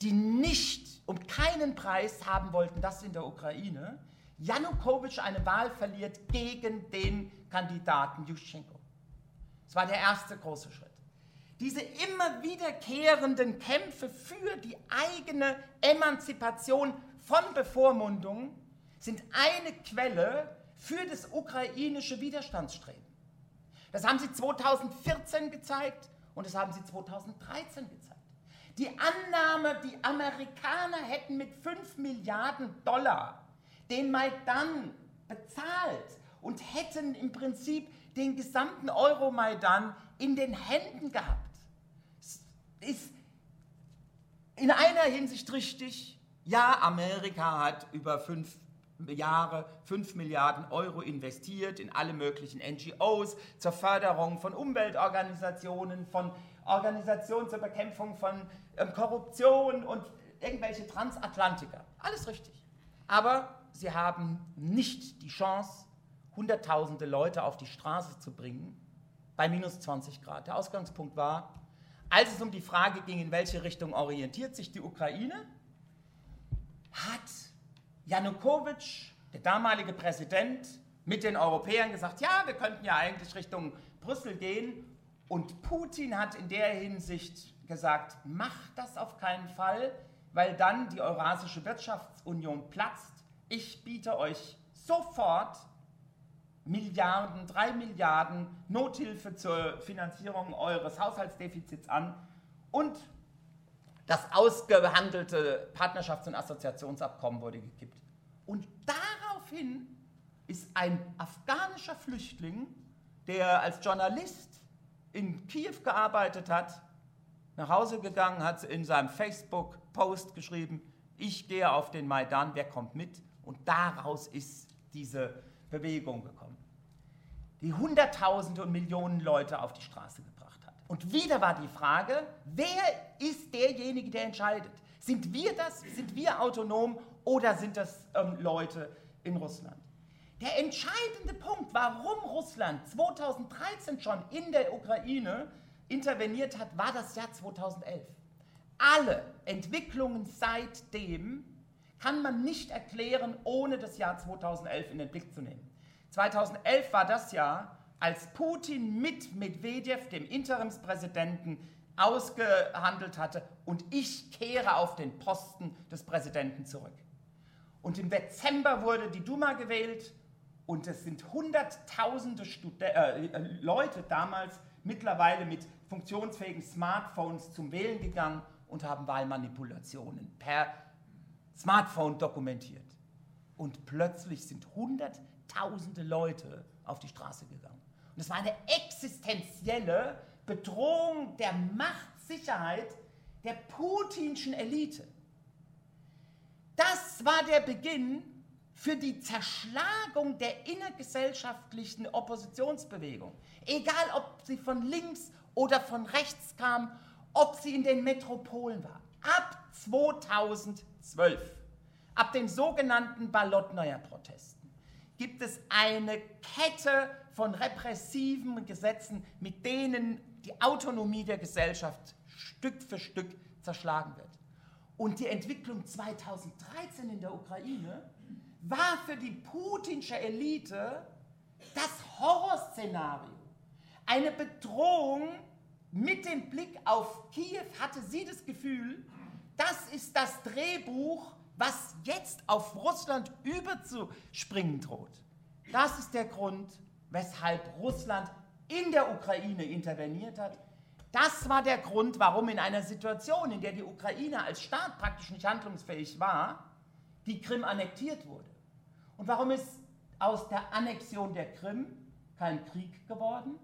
die nicht um keinen Preis haben wollten, dass in der Ukraine Janukowitsch eine Wahl verliert gegen den Kandidaten Juschenko. Das war der erste große Schritt. Diese immer wiederkehrenden Kämpfe für die eigene Emanzipation von Bevormundung sind eine Quelle für das ukrainische Widerstandsstreben. Das haben sie 2014 gezeigt und das haben sie 2013 gezeigt. Die Annahme, die Amerikaner hätten mit 5 Milliarden Dollar den Maidan bezahlt und hätten im Prinzip den gesamten Euromaidan in den Händen gehabt ist in einer Hinsicht richtig. Ja, Amerika hat über fünf Jahre 5 Milliarden Euro investiert in alle möglichen NGOs zur Förderung von Umweltorganisationen, von Organisationen zur Bekämpfung von ähm, Korruption und irgendwelche Transatlantiker. Alles richtig. Aber sie haben nicht die Chance, Hunderttausende Leute auf die Straße zu bringen bei minus 20 Grad. Der Ausgangspunkt war, als es um die Frage ging, in welche Richtung orientiert sich die Ukraine, hat Janukowitsch, der damalige Präsident, mit den Europäern gesagt, ja, wir könnten ja eigentlich Richtung Brüssel gehen. Und Putin hat in der Hinsicht gesagt, macht das auf keinen Fall, weil dann die Eurasische Wirtschaftsunion platzt. Ich biete euch sofort Milliarden, drei Milliarden Nothilfe zur Finanzierung eures Haushaltsdefizits an und das ausgehandelte Partnerschafts- und Assoziationsabkommen wurde gekippt. Und daraufhin ist ein afghanischer Flüchtling, der als Journalist in Kiew gearbeitet hat, nach Hause gegangen, hat in seinem Facebook-Post geschrieben, ich gehe auf den Maidan, wer kommt mit? Und daraus ist diese Bewegung gekommen, die Hunderttausende und Millionen Leute auf die Straße gebracht hat. Und wieder war die Frage, wer ist derjenige, der entscheidet? Sind wir das? Sind wir autonom oder sind das ähm, Leute in Russland? Der entscheidende Punkt, warum Russland 2013 schon in der Ukraine interveniert hat, war das Jahr 2011. Alle Entwicklungen seitdem kann man nicht erklären, ohne das Jahr 2011 in den Blick zu nehmen. 2011 war das Jahr, als Putin mit Medvedev, dem Interimspräsidenten, ausgehandelt hatte und ich kehre auf den Posten des Präsidenten zurück. Und im Dezember wurde die Duma gewählt und es sind hunderttausende Stud äh, Leute damals mittlerweile mit funktionsfähigen Smartphones zum Wählen gegangen und haben Wahlmanipulationen per Smartphone dokumentiert. Und plötzlich sind hunderttausende Leute auf die Straße gegangen. Und es war eine existenzielle Bedrohung der Machtsicherheit der putinschen Elite. Das war der Beginn für die Zerschlagung der innergesellschaftlichen Oppositionsbewegung. Egal, ob sie von links oder von rechts kam, ob sie in den Metropolen war. Ab 2012, ab den sogenannten Balotneuer Protesten, gibt es eine Kette von repressiven Gesetzen, mit denen die Autonomie der Gesellschaft Stück für Stück zerschlagen wird. Und die Entwicklung 2013 in der Ukraine war für die putinsche Elite das Horrorszenario. Eine Bedrohung mit dem Blick auf Kiew hatte sie das Gefühl, das ist das Drehbuch, was jetzt auf Russland überzuspringen droht. Das ist der Grund, weshalb Russland in der Ukraine interveniert hat. Das war der Grund, warum in einer Situation, in der die Ukraine als Staat praktisch nicht handlungsfähig war, die Krim annektiert wurde. Und warum ist aus der Annexion der Krim kein Krieg geworden?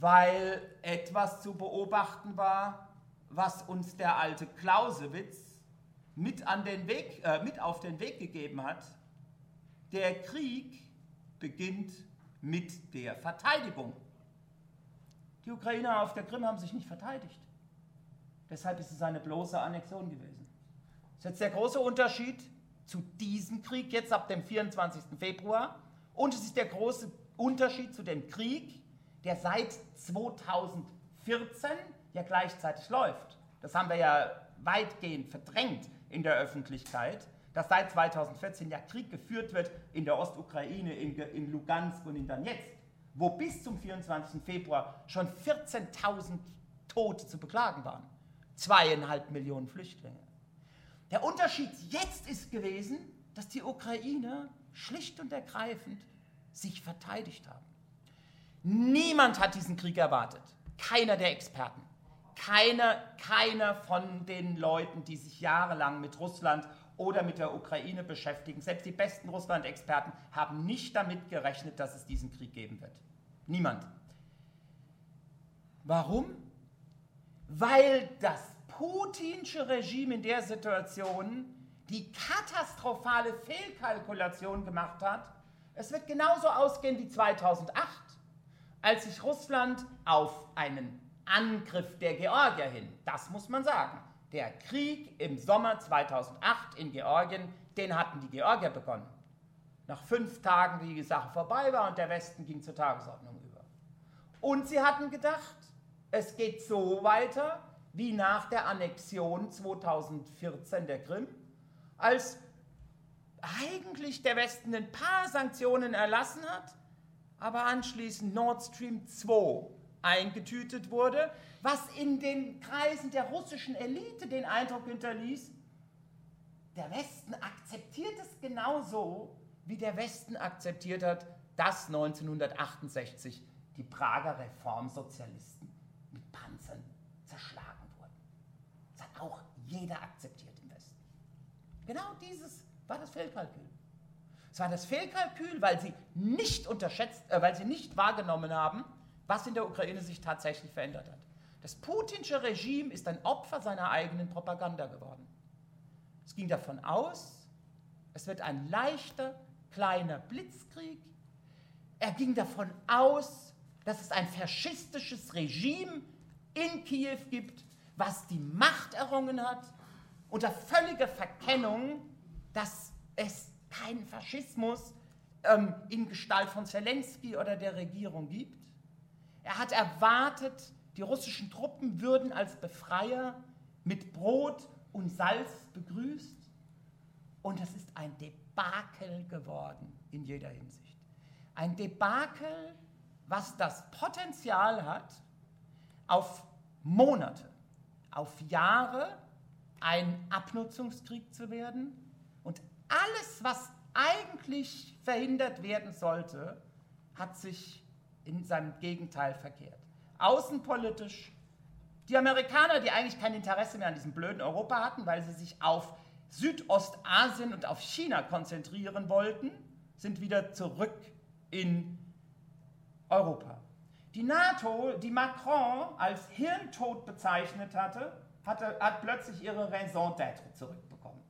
Weil etwas zu beobachten war, was uns der alte Clausewitz mit, an den Weg, äh, mit auf den Weg gegeben hat. Der Krieg beginnt mit der Verteidigung. Die Ukrainer auf der Krim haben sich nicht verteidigt. Deshalb ist es eine bloße Annexion gewesen. Das ist jetzt der große Unterschied zu diesem Krieg jetzt ab dem 24. Februar. Und es ist der große Unterschied zu dem Krieg, der seit 2014 ja gleichzeitig läuft. Das haben wir ja weitgehend verdrängt in der Öffentlichkeit, dass seit 2014 ja Krieg geführt wird in der Ostukraine, in, in Lugansk und in Donetsk, wo bis zum 24. Februar schon 14.000 Tote zu beklagen waren. Zweieinhalb Millionen Flüchtlinge. Der Unterschied jetzt ist gewesen, dass die Ukraine schlicht und ergreifend sich verteidigt haben. Niemand hat diesen Krieg erwartet. Keiner der Experten. Keiner, keiner von den Leuten, die sich jahrelang mit Russland oder mit der Ukraine beschäftigen. Selbst die besten Russland-Experten haben nicht damit gerechnet, dass es diesen Krieg geben wird. Niemand. Warum? Weil das putinsche Regime in der Situation die katastrophale Fehlkalkulation gemacht hat, es wird genauso ausgehen wie 2008, als sich Russland auf einen Angriff der Georgier hin, das muss man sagen, der Krieg im Sommer 2008 in Georgien, den hatten die Georgier begonnen. Nach fünf Tagen, wie die Sache vorbei war und der Westen ging zur Tagesordnung über. Und sie hatten gedacht, es geht so weiter, wie nach der Annexion 2014 der Krim, als eigentlich der Westen ein paar Sanktionen erlassen hat, aber anschließend Nord Stream 2 eingetütet wurde, was in den Kreisen der russischen Elite den Eindruck hinterließ, der Westen akzeptiert es genauso, wie der Westen akzeptiert hat, dass 1968 die Prager Reformsozialisten mit Panzern zerschlagen wurden. Das hat auch jeder akzeptiert im Westen. Genau dieses war das Fehlkalkül. Es war das Fehlkalkül, weil sie nicht unterschätzt, äh, weil sie nicht wahrgenommen haben, was in der Ukraine sich tatsächlich verändert hat. Das putinsche Regime ist ein Opfer seiner eigenen Propaganda geworden. Es ging davon aus, es wird ein leichter, kleiner Blitzkrieg. Er ging davon aus, dass es ein faschistisches Regime in Kiew gibt, was die Macht errungen hat, unter völliger Verkennung, dass es keinen Faschismus ähm, in Gestalt von Zelensky oder der Regierung gibt. Er hat erwartet, die russischen Truppen würden als Befreier mit Brot und Salz begrüßt. Und es ist ein Debakel geworden in jeder Hinsicht. Ein Debakel, was das Potenzial hat, auf Monate, auf Jahre ein Abnutzungskrieg zu werden. Und alles, was eigentlich verhindert werden sollte, hat sich in seinem Gegenteil verkehrt. Außenpolitisch, die Amerikaner, die eigentlich kein Interesse mehr an diesem blöden Europa hatten, weil sie sich auf Südostasien und auf China konzentrieren wollten, sind wieder zurück in Europa. Die NATO, die Macron als Hirntod bezeichnet hatte, hatte hat plötzlich ihre Raison d'être zurückbekommen.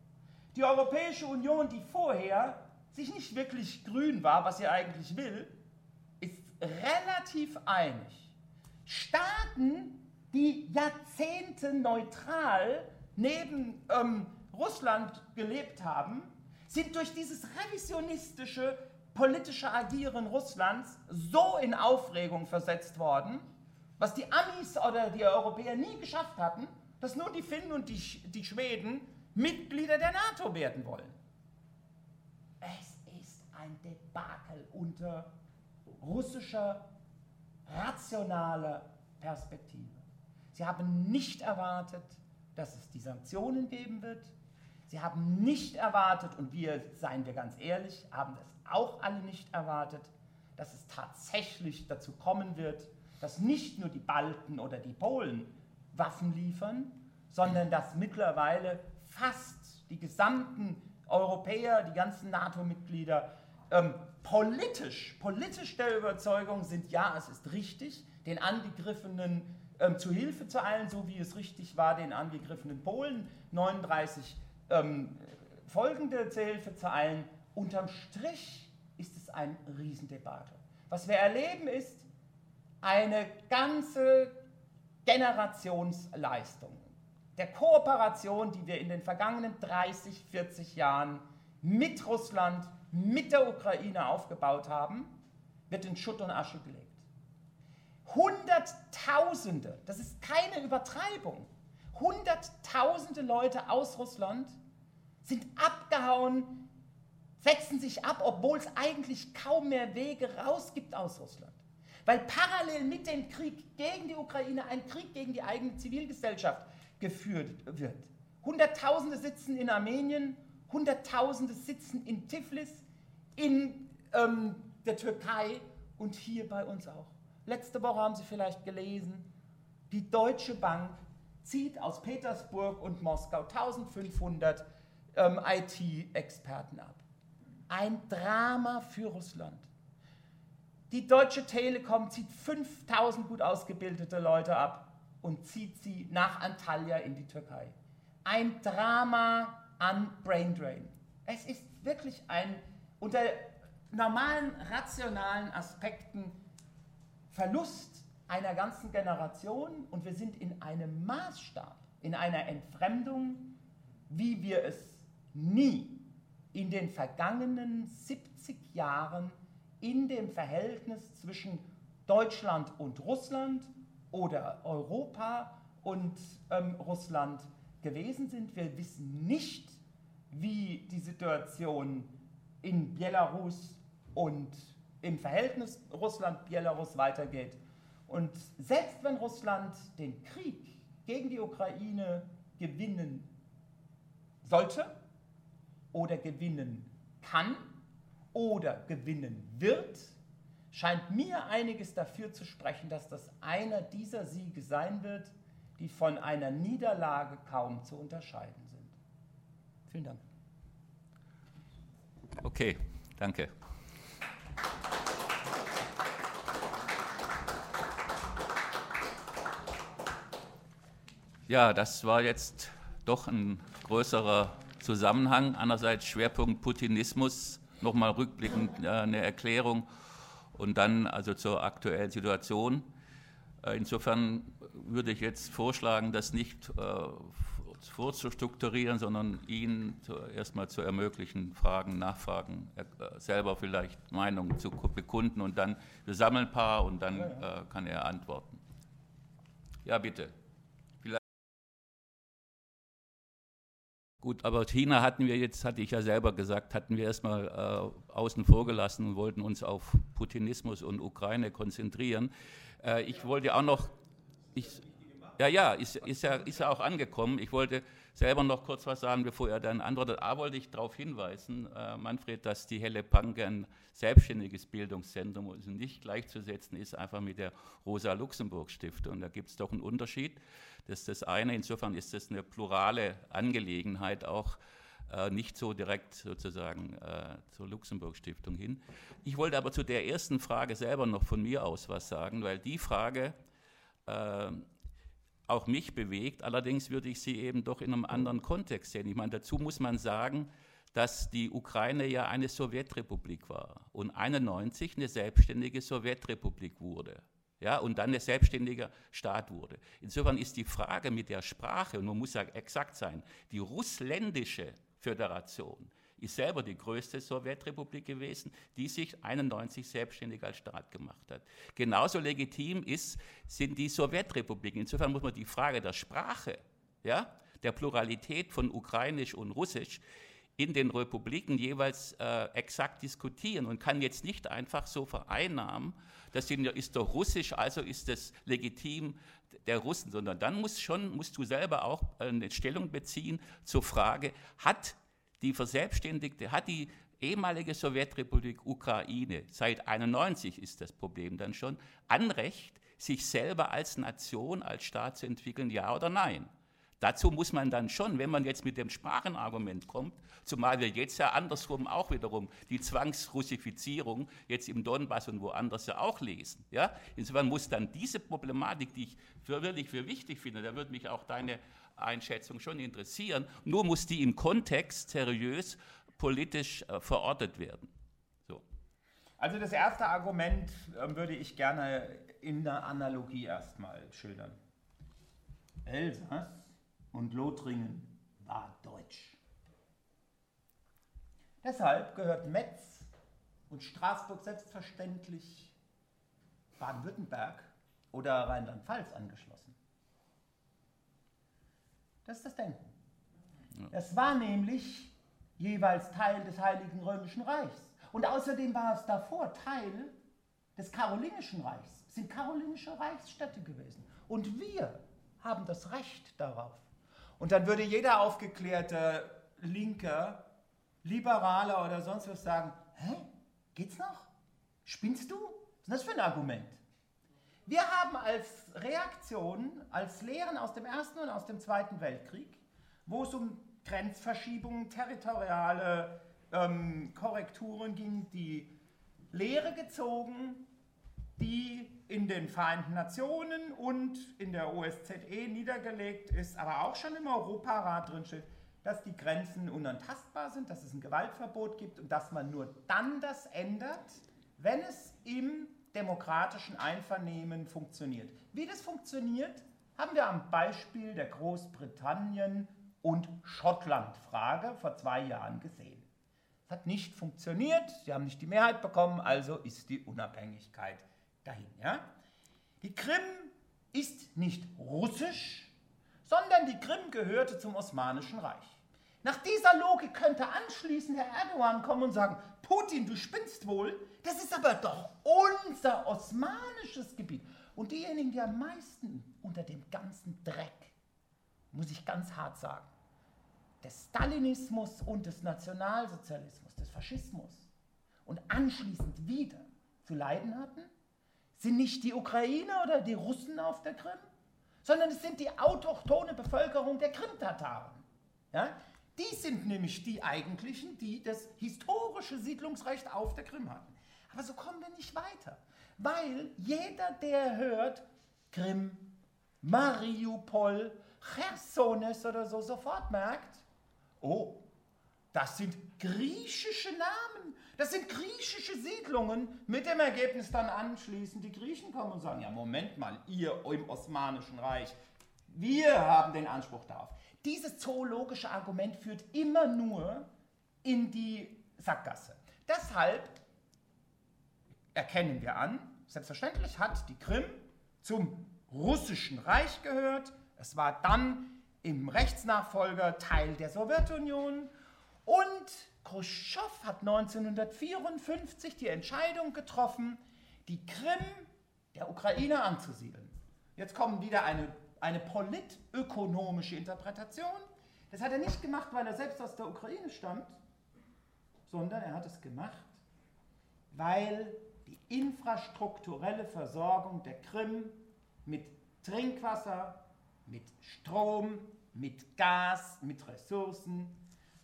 Die Europäische Union, die vorher sich nicht wirklich grün war, was sie eigentlich will, relativ einig. Staaten, die Jahrzehnte neutral neben ähm, Russland gelebt haben, sind durch dieses revisionistische politische Agieren Russlands so in Aufregung versetzt worden, was die Amis oder die Europäer nie geschafft hatten, dass nur die Finnen und die, die Schweden Mitglieder der NATO werden wollen. Es ist ein Debakel unter russischer, rationaler Perspektive. Sie haben nicht erwartet, dass es die Sanktionen geben wird. Sie haben nicht erwartet, und wir, seien wir ganz ehrlich, haben das auch alle nicht erwartet, dass es tatsächlich dazu kommen wird, dass nicht nur die Balten oder die Polen Waffen liefern, sondern dass mittlerweile fast die gesamten Europäer, die ganzen NATO-Mitglieder ähm, politisch, politisch der Überzeugung sind, ja, es ist richtig, den Angegriffenen ähm, zu Hilfe zu eilen, so wie es richtig war, den angegriffenen Polen 39 ähm, folgende zur Hilfe zu eilen. Unterm Strich ist es ein Riesendebatte. Was wir erleben ist eine ganze Generationsleistung der Kooperation, die wir in den vergangenen 30, 40 Jahren mit Russland, mit der Ukraine aufgebaut haben, wird in Schutt und Asche gelegt. Hunderttausende, das ist keine Übertreibung, Hunderttausende Leute aus Russland sind abgehauen, setzen sich ab, obwohl es eigentlich kaum mehr Wege raus gibt aus Russland. Weil parallel mit dem Krieg gegen die Ukraine ein Krieg gegen die eigene Zivilgesellschaft geführt wird. Hunderttausende sitzen in Armenien, Hunderttausende sitzen in Tiflis, in ähm, der Türkei und hier bei uns auch. Letzte Woche haben Sie vielleicht gelesen, die Deutsche Bank zieht aus Petersburg und Moskau 1500 ähm, IT-Experten ab. Ein Drama für Russland. Die Deutsche Telekom zieht 5000 gut ausgebildete Leute ab und zieht sie nach Antalya in die Türkei. Ein Drama an Braindrain. Es ist wirklich ein unter normalen rationalen Aspekten Verlust einer ganzen Generation und wir sind in einem Maßstab, in einer Entfremdung, wie wir es nie in den vergangenen 70 Jahren in dem Verhältnis zwischen Deutschland und Russland oder Europa und ähm, Russland gewesen sind. Wir wissen nicht, wie die Situation in Belarus und im Verhältnis Russland-Belarus weitergeht. Und selbst wenn Russland den Krieg gegen die Ukraine gewinnen sollte oder gewinnen kann oder gewinnen wird, scheint mir einiges dafür zu sprechen, dass das einer dieser Siege sein wird, die von einer Niederlage kaum zu unterscheiden sind. Vielen Dank. Okay, danke. Ja, das war jetzt doch ein größerer Zusammenhang. Einerseits Schwerpunkt Putinismus, nochmal rückblickend äh, eine Erklärung und dann also zur aktuellen Situation. Äh, insofern würde ich jetzt vorschlagen, das nicht äh, vorzustrukturieren, sondern Ihnen erstmal zu ermöglichen, Fragen, Nachfragen, selber vielleicht Meinungen zu bekunden und dann, wir sammeln ein paar und dann kann er antworten. Ja, bitte. Gut, aber China hatten wir jetzt, hatte ich ja selber gesagt, hatten wir erstmal äh, außen vor gelassen und wollten uns auf Putinismus und Ukraine konzentrieren. Äh, ich wollte auch noch, ich, ja, ja, ist, ist, ja, ist ja auch angekommen. Ich wollte selber noch kurz was sagen, bevor er dann antwortet. A, wollte ich darauf hinweisen, äh, Manfred, dass die Helle Panke ein selbstständiges Bildungszentrum und nicht gleichzusetzen ist einfach mit der Rosa-Luxemburg-Stiftung. Da gibt es doch einen Unterschied. Das ist das eine. Insofern ist das eine plurale Angelegenheit, auch äh, nicht so direkt sozusagen äh, zur Luxemburg-Stiftung hin. Ich wollte aber zu der ersten Frage selber noch von mir aus was sagen, weil die Frage äh, auch mich bewegt. Allerdings würde ich sie eben doch in einem anderen Kontext sehen. Ich meine, dazu muss man sagen, dass die Ukraine ja eine Sowjetrepublik war und 1991 eine selbstständige Sowjetrepublik wurde ja, und dann ein selbstständiger Staat wurde. Insofern ist die Frage mit der Sprache, und man muss ja exakt sein, die russländische Föderation ist selber die größte Sowjetrepublik gewesen, die sich 91 selbstständig als Staat gemacht hat. Genauso legitim ist, sind die Sowjetrepubliken. Insofern muss man die Frage der Sprache, ja, der Pluralität von Ukrainisch und Russisch in den Republiken jeweils äh, exakt diskutieren und kann jetzt nicht einfach so vereinnahmen, das ist doch russisch, also ist es legitim der Russen, sondern dann musst, schon, musst du selber auch eine Stellung beziehen zur Frage, hat die verselbstständigte, hat die ehemalige Sowjetrepublik Ukraine, seit 91 ist das Problem dann schon, Anrecht, sich selber als Nation, als Staat zu entwickeln, ja oder nein? Dazu muss man dann schon, wenn man jetzt mit dem Sprachenargument kommt, zumal wir jetzt ja andersrum auch wiederum die Zwangsrussifizierung jetzt im Donbass und woanders ja auch lesen. Ja? Insofern muss dann diese Problematik, die ich für wirklich für wichtig finde, da würde mich auch deine Einschätzung schon interessieren, nur muss die im Kontext seriös politisch äh, verortet werden. So. Also das erste Argument äh, würde ich gerne in der Analogie erstmal schildern. Elsass und Lothringen war deutsch. Deshalb gehört Metz und Straßburg selbstverständlich Baden-Württemberg oder Rheinland-Pfalz angeschlossen. Das ist das Denken. Das war nämlich jeweils Teil des Heiligen Römischen Reichs. Und außerdem war es davor Teil des Karolingischen Reichs. Es sind karolingische Reichsstädte gewesen. Und wir haben das Recht darauf. Und dann würde jeder aufgeklärte Linke, Liberaler oder sonst was sagen, hä, geht's noch? Spinnst du? Was ist das für ein Argument? Wir haben als Reaktion, als Lehren aus dem Ersten und aus dem Zweiten Weltkrieg, wo es um Grenzverschiebungen, territoriale ähm, Korrekturen ging, die Lehre gezogen, die in den Vereinten Nationen und in der OSZE niedergelegt ist, aber auch schon im Europarat drin steht, dass die Grenzen unantastbar sind, dass es ein Gewaltverbot gibt und dass man nur dann das ändert, wenn es im demokratischen Einvernehmen funktioniert. Wie das funktioniert, haben wir am Beispiel der Großbritannien und Schottland-Frage vor zwei Jahren gesehen. Es hat nicht funktioniert, sie haben nicht die Mehrheit bekommen, also ist die Unabhängigkeit dahin. Ja? Die Krim ist nicht russisch, sondern die Krim gehörte zum Osmanischen Reich. Nach dieser Logik könnte anschließend Herr Erdogan kommen und sagen, Putin, du spinnst wohl, das ist aber doch unser osmanisches Gebiet. Und diejenigen, die am meisten unter dem ganzen Dreck, muss ich ganz hart sagen, des Stalinismus und des Nationalsozialismus, des Faschismus und anschließend wieder zu leiden hatten, sind nicht die Ukrainer oder die Russen auf der Krim, sondern es sind die autochtone Bevölkerung der Krim-Tataren. Ja? Die sind nämlich die eigentlichen, die das historische Siedlungsrecht auf der Krim hatten. Aber so kommen wir nicht weiter, weil jeder, der hört, Krim, Mariupol, Chersones oder so, sofort merkt, oh, das sind griechische Namen, das sind griechische Siedlungen, mit dem Ergebnis dann anschließend die Griechen kommen und sagen, ja Moment mal, ihr im Osmanischen Reich, wir haben den Anspruch darauf. Dieses zoologische Argument führt immer nur in die Sackgasse. Deshalb erkennen wir an, selbstverständlich hat die Krim zum russischen Reich gehört. Es war dann im Rechtsnachfolger Teil der Sowjetunion und Khrushchev hat 1954 die Entscheidung getroffen, die Krim der Ukraine anzusiedeln. Jetzt kommt wieder eine, eine politökonomische Interpretation. Das hat er nicht gemacht, weil er selbst aus der Ukraine stammt, sondern er hat es gemacht, weil die infrastrukturelle Versorgung der Krim mit Trinkwasser, mit Strom, mit Gas, mit Ressourcen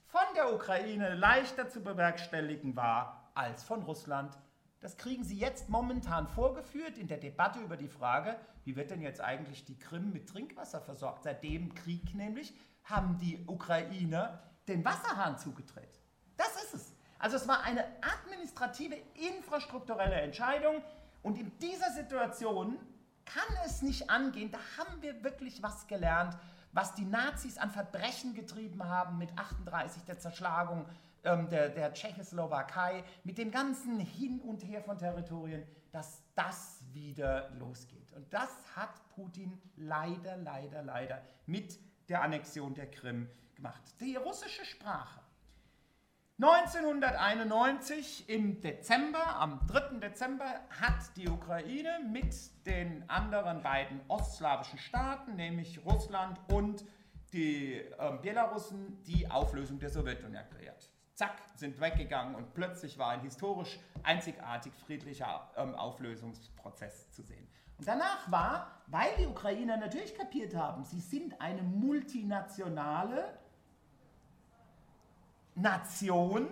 von der Ukraine leichter zu bewerkstelligen war als von Russland. Das kriegen Sie jetzt momentan vorgeführt in der Debatte über die Frage, wie wird denn jetzt eigentlich die Krim mit Trinkwasser versorgt? Seit dem Krieg nämlich haben die Ukrainer den Wasserhahn zugedreht. Das ist es. Also es war eine administrative, infrastrukturelle Entscheidung und in dieser Situation kann es nicht angehen, da haben wir wirklich was gelernt, was die Nazis an Verbrechen getrieben haben mit 38 der Zerschlagung ähm, der, der Tschechoslowakei, mit dem ganzen Hin und Her von Territorien, dass das wieder losgeht. Und das hat Putin leider, leider, leider mit der Annexion der Krim gemacht. Die russische Sprache 1991 im Dezember, am 3. Dezember, hat die Ukraine mit den anderen beiden ostslawischen Staaten, nämlich Russland und die äh, Belarussen, die Auflösung der Sowjetunion erklärt. Zack, sind weggegangen und plötzlich war ein historisch einzigartig friedlicher ähm, Auflösungsprozess zu sehen. Und danach war, weil die Ukrainer natürlich kapiert haben, sie sind eine multinationale Nation,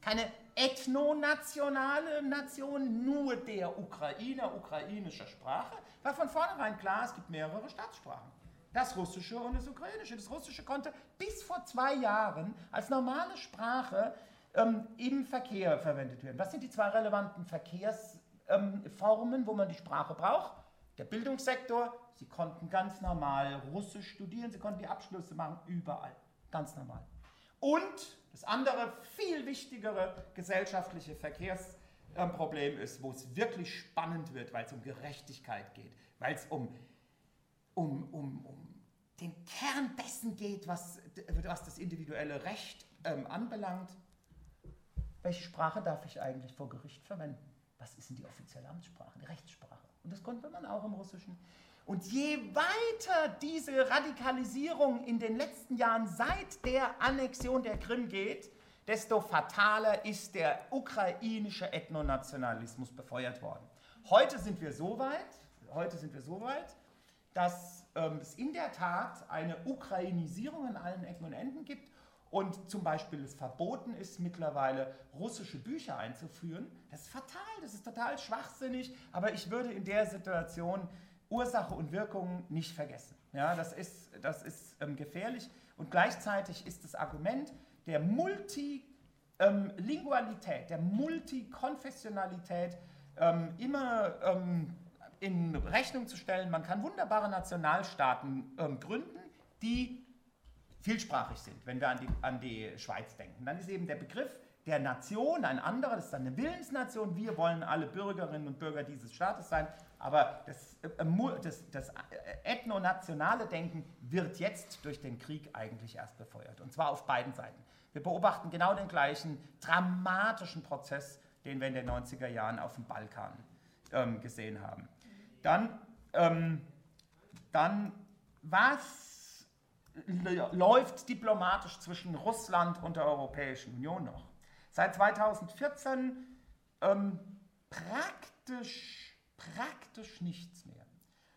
keine ethnonationale Nation, nur der Ukrainer, ukrainischer Sprache, war von vornherein klar, es gibt mehrere Staatssprachen. Das Russische und das Ukrainische. Das Russische konnte bis vor zwei Jahren als normale Sprache ähm, im Verkehr verwendet werden. Was sind die zwei relevanten Verkehrsformen, ähm, wo man die Sprache braucht? Der Bildungssektor, Sie konnten ganz normal Russisch studieren, Sie konnten die Abschlüsse machen, überall, ganz normal. Und das andere, viel wichtigere gesellschaftliche Verkehrsproblem ist, wo es wirklich spannend wird, weil es um Gerechtigkeit geht, weil es um, um, um, um den Kern dessen geht, was, was das individuelle Recht ähm, anbelangt. Welche Sprache darf ich eigentlich vor Gericht verwenden? Was ist denn die offizielle Amtssprache, die Rechtssprache? Und das konnte man auch im Russischen. Und je weiter diese Radikalisierung in den letzten Jahren seit der Annexion der Krim geht, desto fataler ist der ukrainische Ethnonationalismus befeuert worden. Heute sind wir so weit, heute sind wir so weit, dass ähm, es in der Tat eine Ukrainisierung an allen Ecken und Enden gibt und zum Beispiel es verboten ist, mittlerweile russische Bücher einzuführen. Das ist fatal, das ist total schwachsinnig, aber ich würde in der Situation Ursache und Wirkung nicht vergessen. Ja, das ist, das ist ähm, gefährlich und gleichzeitig ist das Argument der Multilingualität, ähm, der Multikonfessionalität ähm, immer ähm, in Rechnung zu stellen. Man kann wunderbare Nationalstaaten ähm, gründen, die vielsprachig sind, wenn wir an die, an die Schweiz denken. Dann ist eben der Begriff der Nation ein anderer, das ist dann eine Willensnation. Wir wollen alle Bürgerinnen und Bürger dieses Staates sein. Aber das, äh, das, das äh, ethnonationale Denken wird jetzt durch den Krieg eigentlich erst befeuert. Und zwar auf beiden Seiten. Wir beobachten genau den gleichen dramatischen Prozess, den wir in den 90er Jahren auf dem Balkan ähm, gesehen haben. Dann, ähm, dann was läuft diplomatisch zwischen Russland und der Europäischen Union noch? seit 2014 ähm, praktisch, praktisch nichts mehr.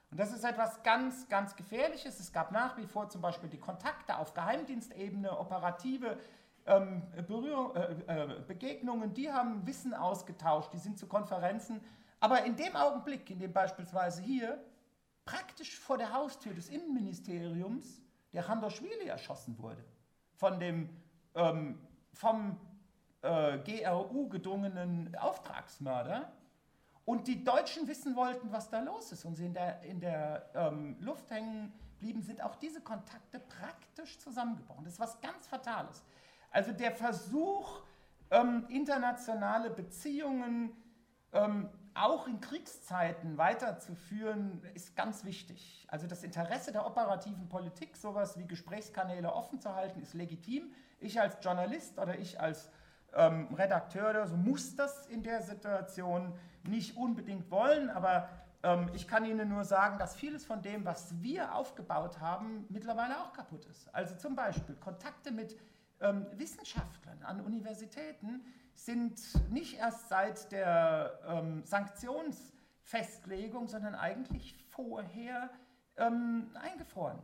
Und das ist etwas ganz, ganz Gefährliches. Es gab nach wie vor zum Beispiel die Kontakte auf Geheimdienstebene, operative ähm, Berührung, äh, äh, Begegnungen, die haben Wissen ausgetauscht, die sind zu Konferenzen. Aber in dem Augenblick, in dem beispielsweise hier praktisch vor der Haustür des Innenministeriums der Handoschwili erschossen wurde, von dem ähm, vom äh, GRU gedungenen Auftragsmörder, und die Deutschen wissen wollten, was da los ist und sie in der, in der ähm, Luft hängen blieben, sind auch diese Kontakte praktisch zusammengebrochen. Das ist was ganz Fatales. Also der Versuch, ähm, internationale Beziehungen ähm, auch in Kriegszeiten weiterzuführen, ist ganz wichtig. Also das Interesse der operativen Politik, sowas wie Gesprächskanäle offen zu halten, ist legitim. Ich als Journalist oder ich als ähm, Redakteur oder so muss das in der Situation nicht unbedingt wollen, aber ähm, ich kann Ihnen nur sagen, dass vieles von dem, was wir aufgebaut haben, mittlerweile auch kaputt ist. Also zum Beispiel Kontakte mit ähm, Wissenschaftlern an Universitäten sind nicht erst seit der ähm, Sanktionsfestlegung, sondern eigentlich vorher ähm, eingefroren.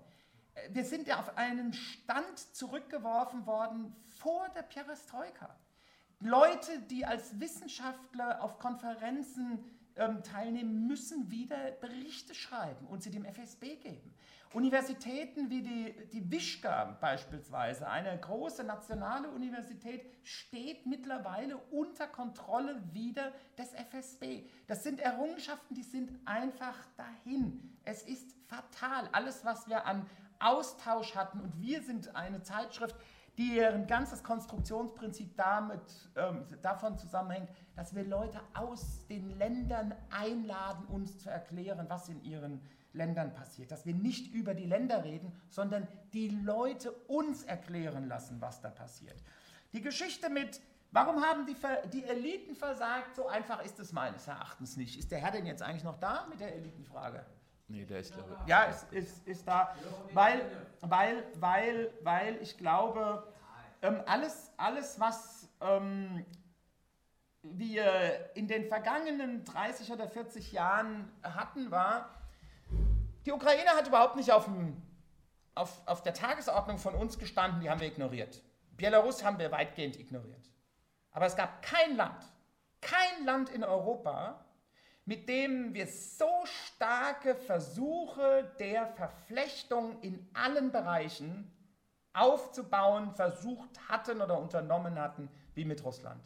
Äh, wir sind ja auf einen Stand zurückgeworfen worden vor der Perestroika. Leute, die als Wissenschaftler auf Konferenzen ähm, teilnehmen, müssen wieder Berichte schreiben und sie dem FSB geben. Universitäten wie die, die Wischka beispielsweise, eine große nationale Universität, steht mittlerweile unter Kontrolle wieder des FSB. Das sind Errungenschaften, die sind einfach dahin. Es ist fatal. Alles, was wir an Austausch hatten, und wir sind eine Zeitschrift, deren ganzes Konstruktionsprinzip damit, ähm, davon zusammenhängt, dass wir Leute aus den Ländern einladen, uns zu erklären, was in ihren Ländern passiert. Dass wir nicht über die Länder reden, sondern die Leute uns erklären lassen, was da passiert. Die Geschichte mit, warum haben die, die Eliten versagt, so einfach ist es meines Erachtens nicht. Ist der Herr denn jetzt eigentlich noch da mit der Elitenfrage? Nee, der ist da. Ja, ist, ist, ist da. Weil, weil, weil, weil ich glaube, ähm, alles, alles, was ähm, wir in den vergangenen 30 oder 40 Jahren hatten, war, die Ukraine hat überhaupt nicht auf, dem, auf, auf der Tagesordnung von uns gestanden, die haben wir ignoriert. Belarus haben wir weitgehend ignoriert. Aber es gab kein Land, kein Land in Europa, mit dem wir so starke Versuche der Verflechtung in allen Bereichen aufzubauen versucht hatten oder unternommen hatten, wie mit Russland.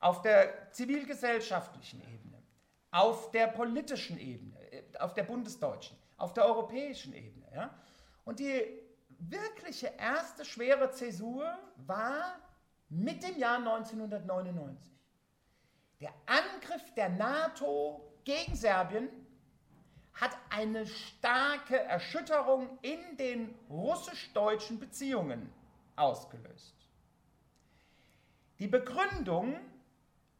Auf der zivilgesellschaftlichen Ebene, auf der politischen Ebene, äh, auf der bundesdeutschen, auf der europäischen Ebene. Ja? Und die wirkliche erste schwere Zäsur war mit dem Jahr 1999. Der Angriff der NATO gegen Serbien hat eine starke Erschütterung in den russisch-deutschen Beziehungen ausgelöst. Die Begründung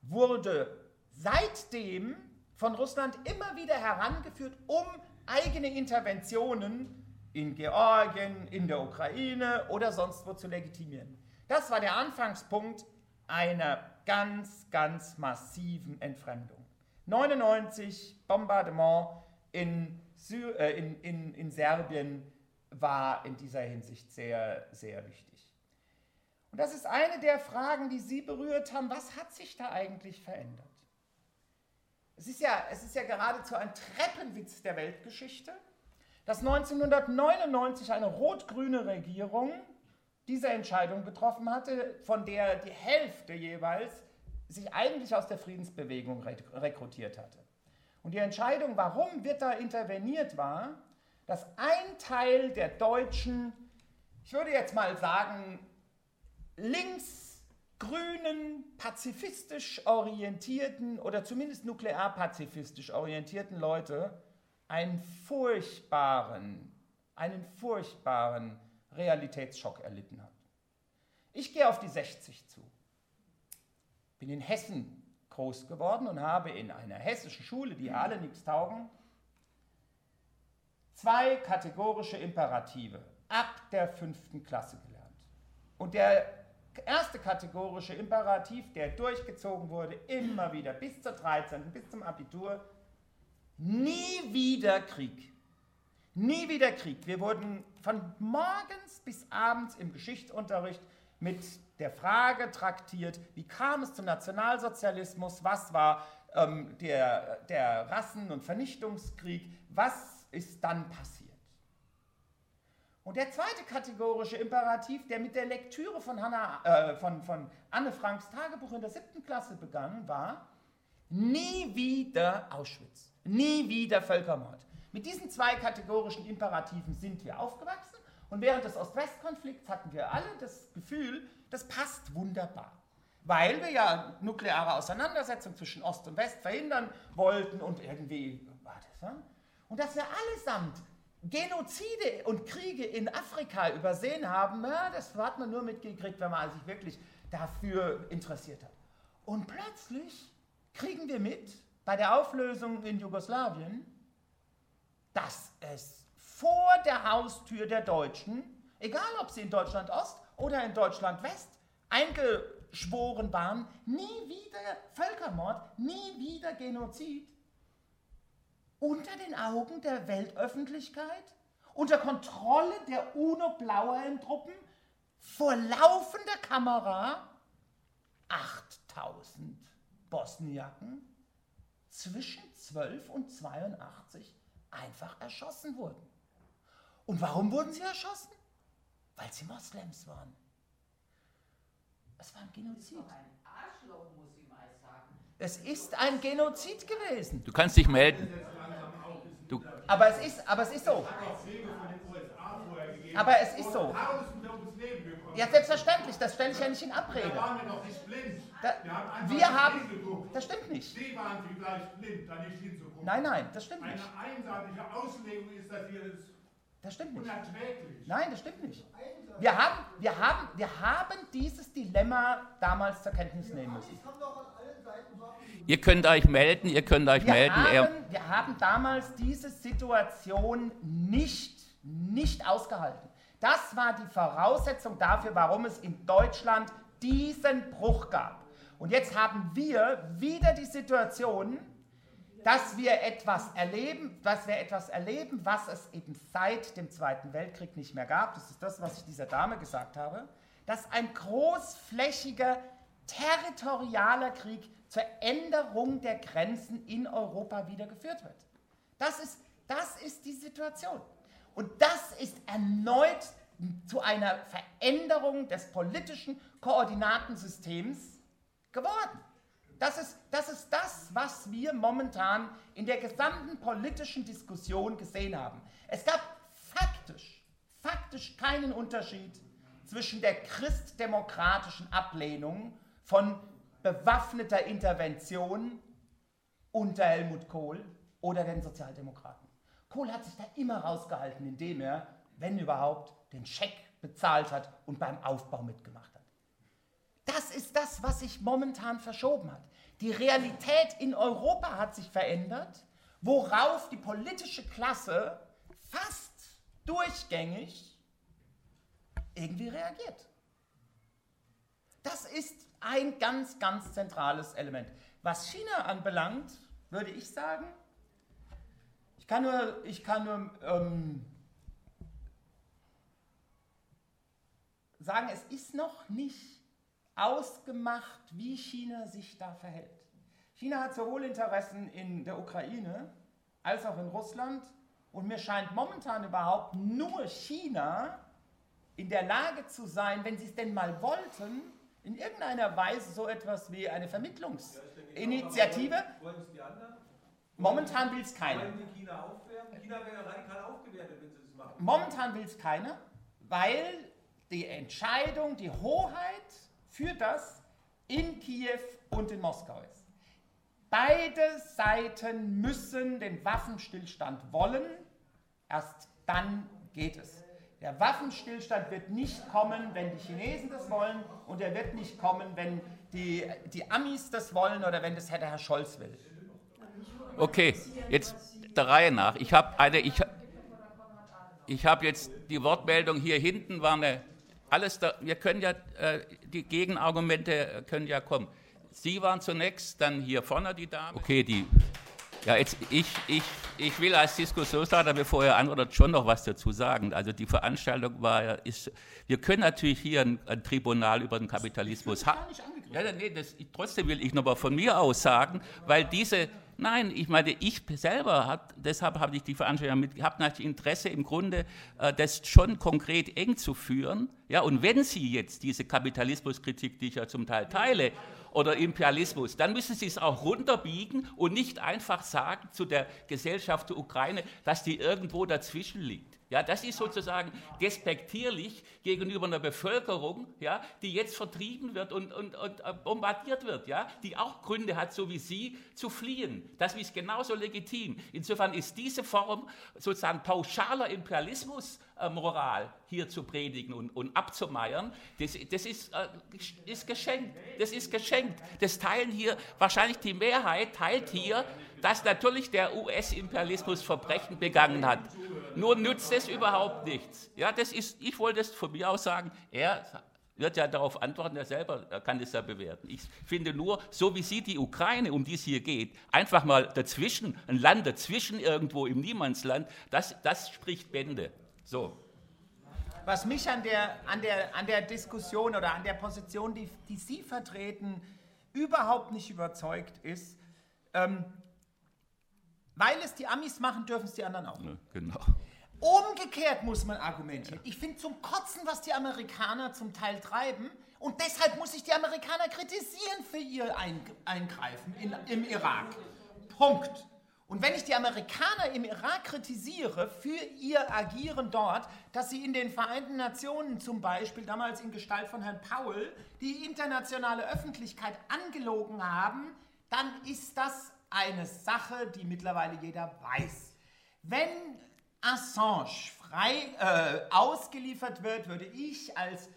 wurde seitdem von Russland immer wieder herangeführt, um eigene Interventionen in Georgien, in der Ukraine oder sonst wo zu legitimieren. Das war der Anfangspunkt einer ganz, ganz massiven Entfremdung. 99 Bombardement in, Sy äh, in, in, in Serbien war in dieser Hinsicht sehr, sehr wichtig. Und das ist eine der Fragen, die Sie berührt haben. Was hat sich da eigentlich verändert? Es ist ja, es ist ja geradezu ein Treppenwitz der Weltgeschichte, dass 1999 eine rot-grüne Regierung diese Entscheidung getroffen hatte, von der die Hälfte jeweils sich eigentlich aus der Friedensbewegung rekrutiert hatte. Und die Entscheidung, warum wird da interveniert, war, dass ein Teil der Deutschen, ich würde jetzt mal sagen, links-grünen, pazifistisch orientierten oder zumindest nuklearpazifistisch orientierten Leute einen furchtbaren, einen furchtbaren Realitätsschock erlitten hat. Ich gehe auf die 60 zu. Bin in Hessen groß geworden und habe in einer hessischen Schule, die alle nichts taugen, zwei kategorische Imperative ab der fünften Klasse gelernt. Und der erste kategorische Imperativ, der durchgezogen wurde, immer wieder bis zur 13., bis zum Abitur, nie wieder Krieg. Nie wieder Krieg. Wir wurden von morgens bis abends im Geschichtsunterricht mit der Frage traktiert, wie kam es zum Nationalsozialismus, was war ähm, der, der Rassen- und Vernichtungskrieg, was ist dann passiert. Und der zweite kategorische Imperativ, der mit der Lektüre von, Hannah, äh, von, von Anne Franks Tagebuch in der siebten Klasse begangen war, nie wieder Auschwitz, nie wieder Völkermord. Mit diesen zwei kategorischen Imperativen sind wir aufgewachsen und während des Ost-West-Konflikts hatten wir alle das Gefühl, das passt wunderbar. Weil wir ja nukleare Auseinandersetzung zwischen Ost und West verhindern wollten und irgendwie war das. Und dass wir allesamt Genozide und Kriege in Afrika übersehen haben, ja, das hat man nur mitgekriegt, wenn man sich wirklich dafür interessiert hat. Und plötzlich kriegen wir mit bei der Auflösung in Jugoslawien, dass es vor der Haustür der Deutschen, egal ob sie in Deutschland Ost oder in Deutschland West, eingeschworen waren, nie wieder Völkermord, nie wieder Genozid, unter den Augen der Weltöffentlichkeit, unter Kontrolle der UNO-Blauhelm-Truppen, vor laufender Kamera 8000 Bosniaken zwischen 12 und 82 einfach erschossen wurden. Und warum wurden sie erschossen? Weil sie Moslems waren. Es war ein Genozid. Das ist ein Arschloch, muss ich mal sagen. Es ist ein Genozid gewesen. Du kannst dich melden. Du aber, es ist, aber es ist so. Aber es ist so. Ja, selbstverständlich, das stelle ich ja nicht in Abrede. Da waren wir noch nicht blind. Da, wir, wir haben. Das stimmt nicht. Sie waren vielleicht blind, da nicht hinzugucken. Nein, nein, das stimmt nicht. Eine einseitige Auslegung ist das hier das stimmt nicht. Unerträglich. Nein, das stimmt nicht. Wir haben, wir, haben, wir haben dieses Dilemma damals zur Kenntnis nehmen müssen. Ihr könnt euch melden, ihr könnt euch wir melden. Haben, wir haben damals diese Situation nicht, nicht ausgehalten. Das war die Voraussetzung dafür, warum es in Deutschland diesen Bruch gab. Und jetzt haben wir wieder die Situation, dass wir etwas erleben, dass wir etwas erleben, was es eben seit dem Zweiten Weltkrieg nicht mehr gab. Das ist das, was ich dieser Dame gesagt habe, dass ein großflächiger territorialer Krieg zur Änderung der Grenzen in Europa wieder geführt wird. Das ist, das ist die Situation. Und das ist erneut zu einer Veränderung des politischen Koordinatensystems geworden. Das ist, das ist das, was wir momentan in der gesamten politischen Diskussion gesehen haben. Es gab faktisch, faktisch keinen Unterschied zwischen der christdemokratischen Ablehnung von bewaffneter Intervention unter Helmut Kohl oder den Sozialdemokraten. Kohl hat sich da immer rausgehalten, indem er, wenn überhaupt, den Scheck bezahlt hat und beim Aufbau mitgemacht hat. Das ist das, was sich momentan verschoben hat. Die Realität in Europa hat sich verändert, worauf die politische Klasse fast durchgängig irgendwie reagiert. Das ist ein ganz, ganz zentrales Element. Was China anbelangt, würde ich sagen, ich kann nur, ich kann nur ähm, sagen, es ist noch nicht ausgemacht, wie China sich da verhält. China hat sowohl Interessen in der Ukraine als auch in Russland und mir scheint momentan überhaupt nur China in der Lage zu sein, wenn sie es denn mal wollten, in irgendeiner Weise so etwas wie eine Vermittlungsinitiative. Momentan will es keiner. Momentan will es keiner, weil die Entscheidung, die Hoheit für das in Kiew und in Moskau ist. Beide Seiten müssen den Waffenstillstand wollen, erst dann geht es. Der Waffenstillstand wird nicht kommen, wenn die Chinesen das wollen und er wird nicht kommen, wenn die, die Amis das wollen oder wenn das der Herr Scholz will. Okay, jetzt der Reihe nach. Ich habe eine, ich, ich habe jetzt die Wortmeldung hier hinten war eine alles da, wir können ja, äh, die Gegenargumente können ja kommen. Sie waren zunächst, dann hier vorne die Dame. Okay, die, ja, jetzt, ich, ich, ich will als Diskussionsleiter, bevor er antwortet, schon noch was dazu sagen. Also die Veranstaltung war, ist, wir können natürlich hier ein, ein Tribunal über den Kapitalismus haben. Ja, nee, das, trotzdem will ich noch mal von mir aus sagen, weil diese, Nein, ich meine, ich selber, hat, deshalb habe ich die Veranstaltung mit, habe natürlich Interesse im Grunde, äh, das schon konkret eng zu führen. Ja, und wenn Sie jetzt diese Kapitalismuskritik, die ich ja zum Teil teile, oder Imperialismus, dann müssen Sie es auch runterbiegen und nicht einfach sagen zu der Gesellschaft der Ukraine, dass die irgendwo dazwischen liegt. Ja, das ist sozusagen despektierlich gegenüber einer Bevölkerung, ja, die jetzt vertrieben wird und, und, und äh, bombardiert wird, ja, die auch Gründe hat, so wie Sie, zu fliehen. Das ist genauso legitim. Insofern ist diese Form sozusagen pauschaler Imperialismus äh, Moral hier zu predigen und, und abzumeiern, das, das ist, äh, ist geschenkt. Das ist geschenkt. Das teilen hier, wahrscheinlich die Mehrheit teilt hier, dass natürlich der US-Imperialismus Verbrechen begangen hat. Nur nützt es überhaupt nichts. Ja, das ist, ich wollte es von mir aus sagen, er wird ja darauf antworten, er selber er kann das ja bewerten. Ich finde nur, so wie Sie die Ukraine, um die es hier geht, einfach mal dazwischen, ein Land dazwischen irgendwo im Niemandsland, das, das spricht Bände. So. Was mich an der, an, der, an der Diskussion oder an der Position, die, die Sie vertreten, überhaupt nicht überzeugt ist, ähm, weil es die Amis machen, dürfen es die anderen auch. Ja, genau. Umgekehrt muss man argumentieren. Ich finde zum Kotzen, was die Amerikaner zum Teil treiben. Und deshalb muss ich die Amerikaner kritisieren für ihr Eingreifen in, im Irak. Punkt. Und wenn ich die Amerikaner im Irak kritisiere für ihr Agieren dort, dass sie in den Vereinten Nationen zum Beispiel, damals in Gestalt von Herrn Powell, die internationale Öffentlichkeit angelogen haben, dann ist das eine Sache, die mittlerweile jeder weiß. Wenn Assange frei äh, ausgeliefert wird, würde ich als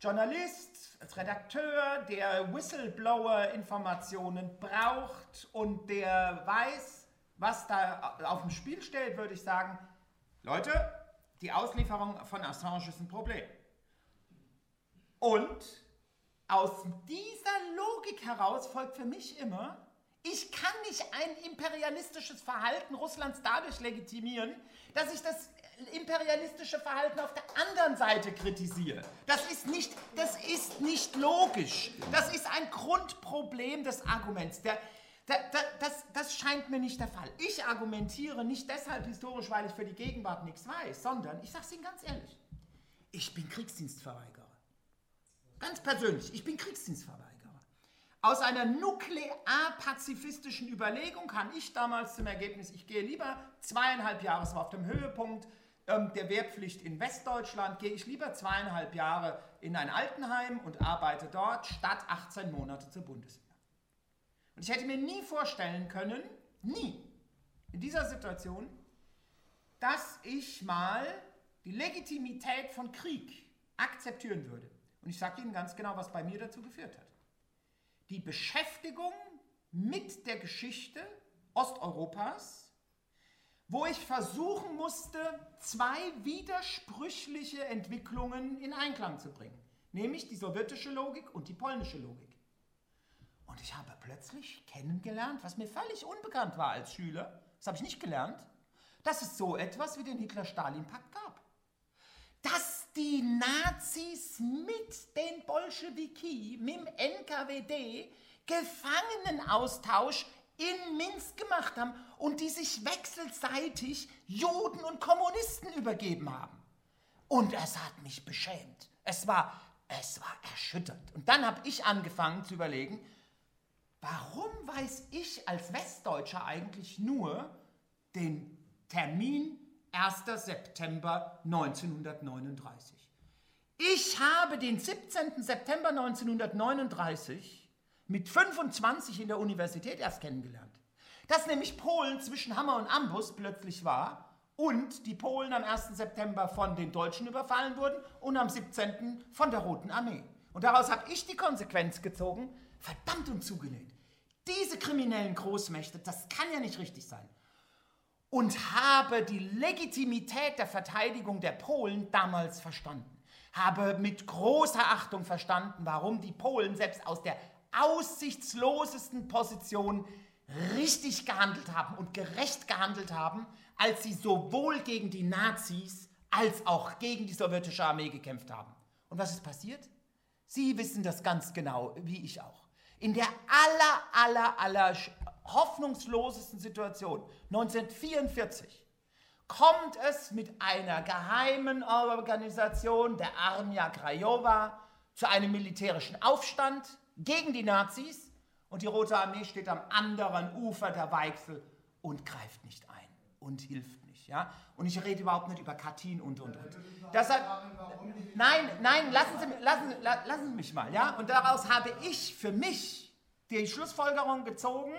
Journalist, als Redakteur, der Whistleblower-Informationen braucht und der weiß, was da auf dem Spiel steht, würde ich sagen, Leute, die Auslieferung von Assange ist ein Problem. Und aus dieser Logik heraus folgt für mich immer, ich kann nicht ein imperialistisches Verhalten Russlands dadurch legitimieren, dass ich das imperialistische Verhalten auf der anderen Seite kritisiere. Das ist nicht, das ist nicht logisch. Das ist ein Grundproblem des Arguments. Der, der, der, das, das scheint mir nicht der Fall. Ich argumentiere nicht deshalb historisch, weil ich für die Gegenwart nichts weiß, sondern, ich sage es Ihnen ganz ehrlich, ich bin Kriegsdienstverweigerer. Ganz persönlich, ich bin Kriegsdienstverweigerer. Aus einer nuklear-pazifistischen Überlegung kam ich damals zum Ergebnis, ich gehe lieber zweieinhalb Jahre, es war auf dem Höhepunkt ähm, der Wehrpflicht in Westdeutschland, gehe ich lieber zweieinhalb Jahre in ein Altenheim und arbeite dort, statt 18 Monate zur Bundeswehr. Und ich hätte mir nie vorstellen können, nie, in dieser Situation, dass ich mal die Legitimität von Krieg akzeptieren würde. Und ich sage Ihnen ganz genau, was bei mir dazu geführt hat die Beschäftigung mit der Geschichte Osteuropas, wo ich versuchen musste, zwei widersprüchliche Entwicklungen in Einklang zu bringen, nämlich die sowjetische Logik und die polnische Logik. Und ich habe plötzlich kennengelernt, was mir völlig unbekannt war als Schüler, das habe ich nicht gelernt, dass es so etwas wie den Hitler-Stalin-Pakt gab. Dass die Nazis mit den Bolschewiki, mit dem NKWD, Gefangenenaustausch in Minsk gemacht haben und die sich wechselseitig Juden und Kommunisten übergeben haben. Und es hat mich beschämt. Es war, es war erschütternd. Und dann habe ich angefangen zu überlegen, warum weiß ich als Westdeutscher eigentlich nur den Termin 1. September 1939. Ich habe den 17. September 1939 mit 25 in der Universität erst kennengelernt. Dass nämlich Polen zwischen Hammer und Ambus plötzlich war und die Polen am 1. September von den Deutschen überfallen wurden und am 17. von der Roten Armee. Und daraus habe ich die Konsequenz gezogen, verdammt und zugenäht. Diese kriminellen Großmächte, das kann ja nicht richtig sein und habe die Legitimität der Verteidigung der Polen damals verstanden. habe mit großer Achtung verstanden, warum die Polen selbst aus der aussichtslosesten Position richtig gehandelt haben und gerecht gehandelt haben, als sie sowohl gegen die Nazis als auch gegen die sowjetische Armee gekämpft haben. Und was ist passiert? Sie wissen das ganz genau, wie ich auch. In der aller, aller, aller hoffnungslosesten Situation, 1944, kommt es mit einer geheimen Organisation der Armia Krajowa zu einem militärischen Aufstand gegen die Nazis und die Rote Armee steht am anderen Ufer der Weichsel und greift nicht ein und hilft nicht. Ja? Und ich rede überhaupt nicht über Katyn und und und. Deshalb, nein, nein, lassen Sie, lassen, lassen Sie mich mal. Ja? Und daraus habe ich für mich die Schlussfolgerung gezogen,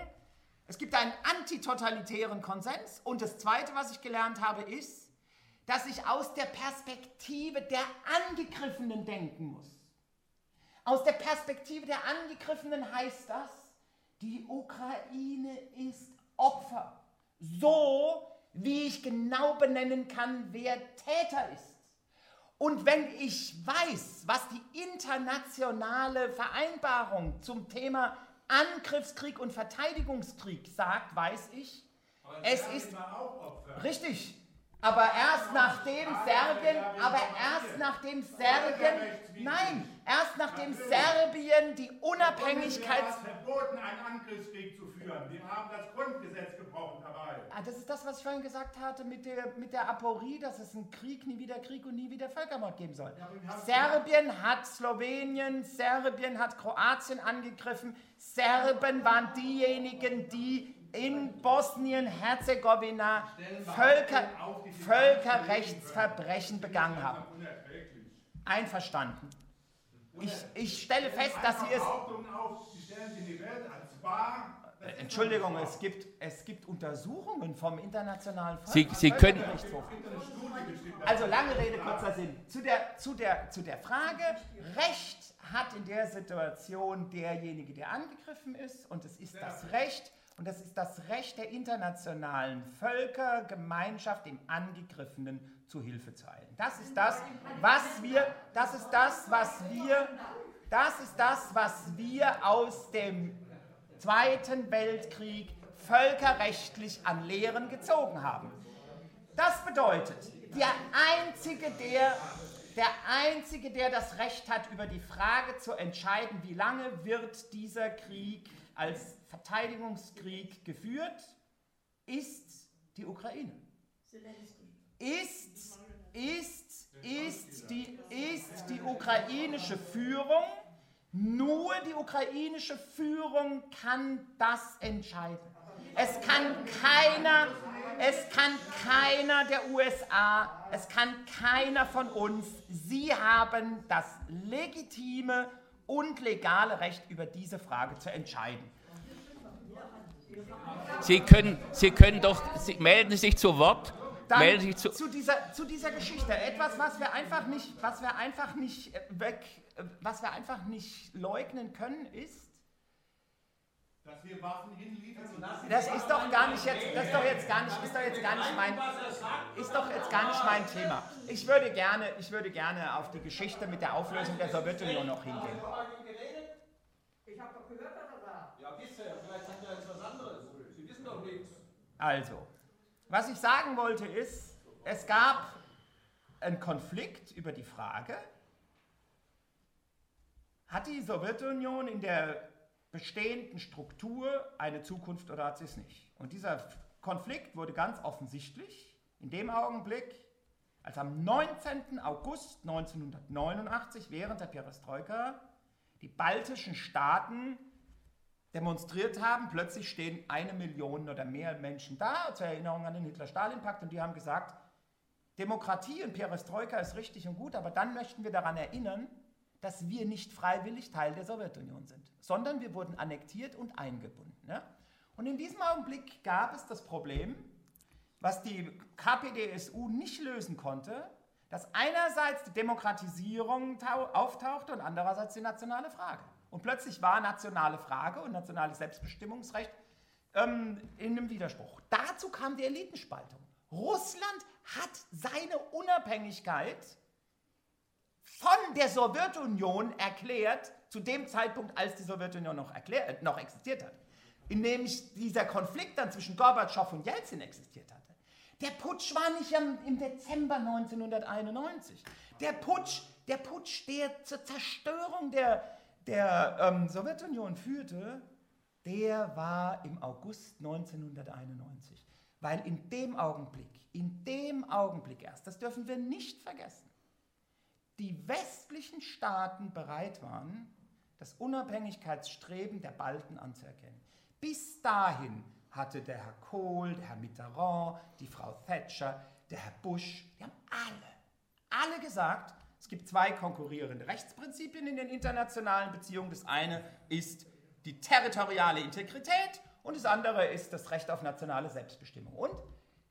es gibt einen antitotalitären Konsens. Und das Zweite, was ich gelernt habe, ist, dass ich aus der Perspektive der Angegriffenen denken muss. Aus der Perspektive der Angegriffenen heißt das, die Ukraine ist Opfer. So wie ich genau benennen kann, wer Täter ist. Und wenn ich weiß, was die internationale Vereinbarung zum Thema Angriffskrieg und Verteidigungskrieg sagt, weiß ich, es ist richtig. Aber erst nachdem Serbien, aber erst nachdem Serbien, nein, erst nachdem Serbien die Unabhängigkeit. verboten, einen Angriffskrieg zu führen. Wir haben das Grundgesetz gebrochen das ist das, was ich vorhin gesagt hatte mit der, mit der Aporie, dass es einen Krieg, nie wieder Krieg und nie wieder Völkermord geben soll. Ja, Serbien hat Slowenien, Serbien hat Kroatien angegriffen. Serben waren diejenigen, die in Bosnien-Herzegowina Völker, Völkerrechtsverbrechen begangen haben. Einverstanden. Ich, ich stelle fest, dass Sie es. Entschuldigung, es gibt, es gibt Untersuchungen vom Internationalen Sie, Sie können Also lange Rede, kurzer Sinn. Zu der, zu, der, zu der Frage, Recht hat in der Situation derjenige, der angegriffen ist, und es ist das Recht und das ist das Recht der internationalen Völkergemeinschaft, dem Angegriffenen zu Hilfe zu eilen. Das ist das, was wir, das ist das, was wir, das ist das, was wir aus dem Zweiten Weltkrieg völkerrechtlich an Lehren gezogen haben. Das bedeutet, der Einzige, der, der Einzige, der das Recht hat, über die Frage zu entscheiden, wie lange wird dieser Krieg als Verteidigungskrieg geführt, ist die Ukraine. Ist, ist, ist die, ist die ukrainische Führung, nur die ukrainische Führung kann das entscheiden. Es kann keiner, es kann keiner der USA, es kann keiner von uns. Sie haben das legitime und legale Recht, über diese Frage zu entscheiden. Sie können, Sie können doch, Sie melden sich zu Wort. Dann melden sich zu, zu, dieser, zu dieser Geschichte. Etwas, was wir einfach nicht, was wir einfach nicht äh, weg, was wir einfach nicht leugnen können, ist, dass wir Waffen hinliefern. Das ist doch gar nicht jetzt, das ist doch jetzt gar nicht, ist doch jetzt gar nicht mein, ist doch jetzt gar nicht mein Thema. Ich würde gerne, ich würde gerne auf die Geschichte mit der Auflösung der Sowjetunion noch hingehen. Ich habe doch gehört, dass er sagt. Ja, bisher, vielleicht sagt er jetzt was anderes. Sie wissen doch nichts. Also, was ich sagen wollte ist, es gab einen Konflikt über die Frage, hat die Sowjetunion in der bestehenden Struktur eine Zukunft oder hat sie es nicht? Und dieser Konflikt wurde ganz offensichtlich in dem Augenblick, als am 19. August 1989 während der Perestroika die baltischen Staaten demonstriert haben. Plötzlich stehen eine Million oder mehr Menschen da, zur Erinnerung an den Hitler-Stalin-Pakt, und die haben gesagt, Demokratie und Perestroika ist richtig und gut, aber dann möchten wir daran erinnern, dass wir nicht freiwillig Teil der Sowjetunion sind, sondern wir wurden annektiert und eingebunden. Ja? Und in diesem Augenblick gab es das Problem, was die KPDSU nicht lösen konnte, dass einerseits die Demokratisierung auftauchte und andererseits die nationale Frage. Und plötzlich war nationale Frage und nationales Selbstbestimmungsrecht ähm, in einem Widerspruch. Dazu kam die Elitenspaltung. Russland hat seine Unabhängigkeit von der Sowjetunion erklärt, zu dem Zeitpunkt, als die Sowjetunion noch, erklär, äh, noch existiert hat, in dem dieser Konflikt dann zwischen Gorbatschow und Jelzin existiert hatte. Der Putsch war nicht im Dezember 1991. Der Putsch, der Putsch, der zur Zerstörung der, der ähm, Sowjetunion führte, der war im August 1991. Weil in dem Augenblick, in dem Augenblick erst, das dürfen wir nicht vergessen, die westlichen Staaten bereit waren, das Unabhängigkeitsstreben der Balten anzuerkennen. Bis dahin hatte der Herr Kohl, der Herr Mitterrand, die Frau Thatcher, der Herr Bush, die haben alle, alle gesagt, es gibt zwei konkurrierende Rechtsprinzipien in den internationalen Beziehungen. Das eine ist die territoriale Integrität und das andere ist das Recht auf nationale Selbstbestimmung. Und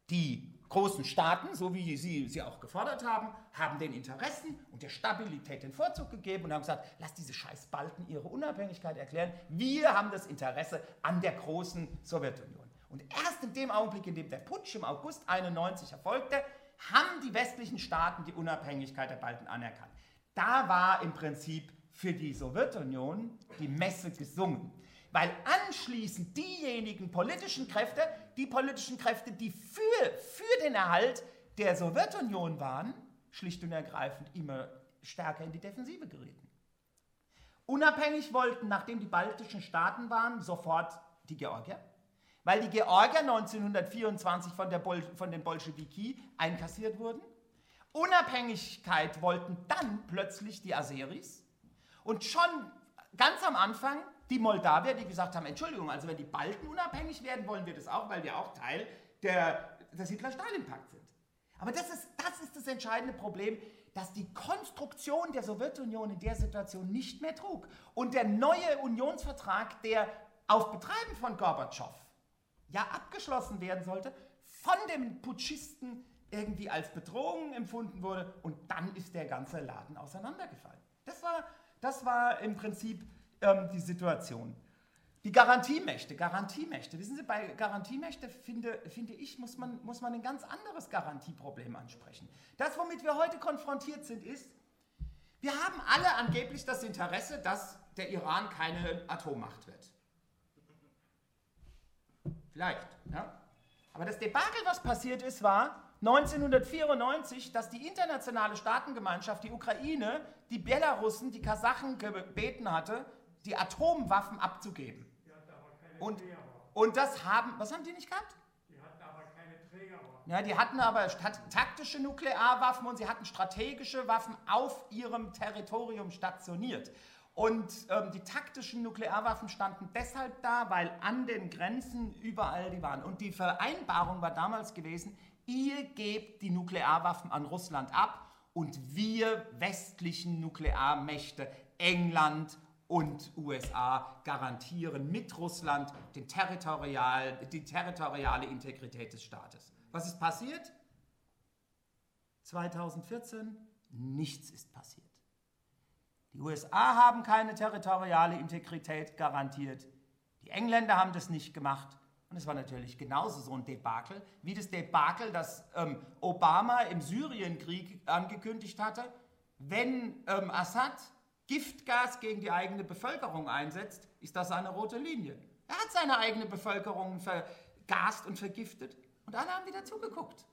die großen Staaten, so wie sie sie auch gefordert haben, haben den Interessen und der Stabilität den Vorzug gegeben und haben gesagt, lass diese scheiß Balten ihre Unabhängigkeit erklären. Wir haben das Interesse an der großen Sowjetunion. Und erst in dem Augenblick, in dem der Putsch im August 91 erfolgte, haben die westlichen Staaten die Unabhängigkeit der Balten anerkannt. Da war im Prinzip für die Sowjetunion die Messe gesungen weil anschließend diejenigen politischen Kräfte, die politischen Kräfte, die für, für den Erhalt der Sowjetunion waren, schlicht und ergreifend immer stärker in die Defensive gerieten. Unabhängig wollten, nachdem die baltischen Staaten waren, sofort die Georgier, weil die Georgier 1924 von, Bol von den Bolschewiki einkassiert wurden. Unabhängigkeit wollten dann plötzlich die Aseris und schon ganz am Anfang die Moldawier, die gesagt haben, Entschuldigung, also wenn die Balten unabhängig werden, wollen wir das auch, weil wir auch Teil der, des Hitler-Stalin-Pakt sind. Aber das ist, das ist das entscheidende Problem, dass die Konstruktion der Sowjetunion in der Situation nicht mehr trug. Und der neue Unionsvertrag, der auf Betreiben von Gorbatschow ja abgeschlossen werden sollte, von den Putschisten irgendwie als Bedrohung empfunden wurde und dann ist der ganze Laden auseinandergefallen. Das war, das war im Prinzip ähm, die Situation. Die Garantiemächte, Garantiemächte. Wissen Sie, bei Garantiemächte finde, finde ich, muss man, muss man ein ganz anderes Garantieproblem ansprechen. Das, womit wir heute konfrontiert sind, ist, wir haben alle angeblich das Interesse, dass der Iran keine Atommacht wird. Vielleicht, ja. Aber das Debakel, was passiert ist, war 1994, dass die internationale Staatengemeinschaft, die Ukraine, die Belarussen, die Kasachen gebeten hatte, die Atomwaffen abzugeben. Und, und das haben, was haben die nicht gehabt? Die hatten aber keine Trägerwaffen. Ja, die hatten aber taktische Nuklearwaffen und sie hatten strategische Waffen auf ihrem Territorium stationiert. Und ähm, die taktischen Nuklearwaffen standen deshalb da, weil an den Grenzen überall die waren. Und die Vereinbarung war damals gewesen, ihr gebt die Nuklearwaffen an Russland ab und wir westlichen Nuklearmächte, England, und USA garantieren mit Russland den Territorial, die territoriale Integrität des Staates. Was ist passiert? 2014 nichts ist passiert. Die USA haben keine territoriale Integrität garantiert. Die Engländer haben das nicht gemacht. Und es war natürlich genauso so ein Debakel, wie das Debakel, das ähm, Obama im Syrienkrieg angekündigt hatte. Wenn ähm, Assad Giftgas gegen die eigene Bevölkerung einsetzt, ist das eine rote Linie. Er hat seine eigene Bevölkerung vergast und vergiftet und alle haben wieder zugeguckt.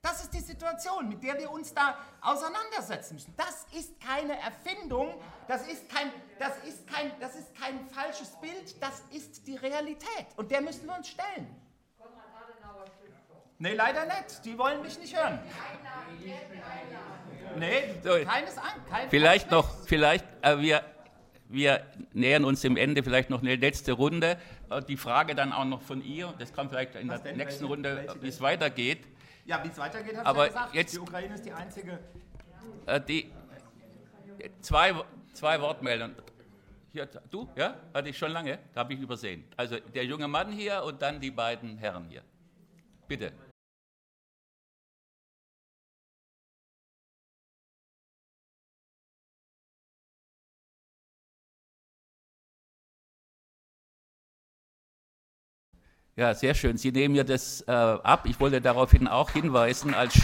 Das ist die Situation, mit der wir uns da auseinandersetzen müssen. Das ist keine Erfindung, das ist kein, das ist kein, das ist kein falsches Bild, das ist die Realität und der müssen wir uns stellen. Nee, leider nicht. Die wollen mich nicht hören. Nee, keines an. Kein vielleicht noch, vielleicht, äh, wir, wir nähern uns dem Ende, vielleicht noch eine letzte Runde. Äh, die Frage dann auch noch von ihr, das kommt vielleicht in Was der denn? nächsten welche, Runde, wie es weitergeht. Ja, wie es weitergeht, hat Aber ja gesagt. Jetzt, die Ukraine ist die einzige. Äh, die, zwei, zwei Wortmeldungen. Hier, du? Ja? Hatte ich schon lange? Da habe ich übersehen. Also der junge Mann hier und dann die beiden Herren hier. Bitte. Ja, sehr schön. Sie nehmen ja das äh, ab. Ich wollte daraufhin auch hinweisen, als,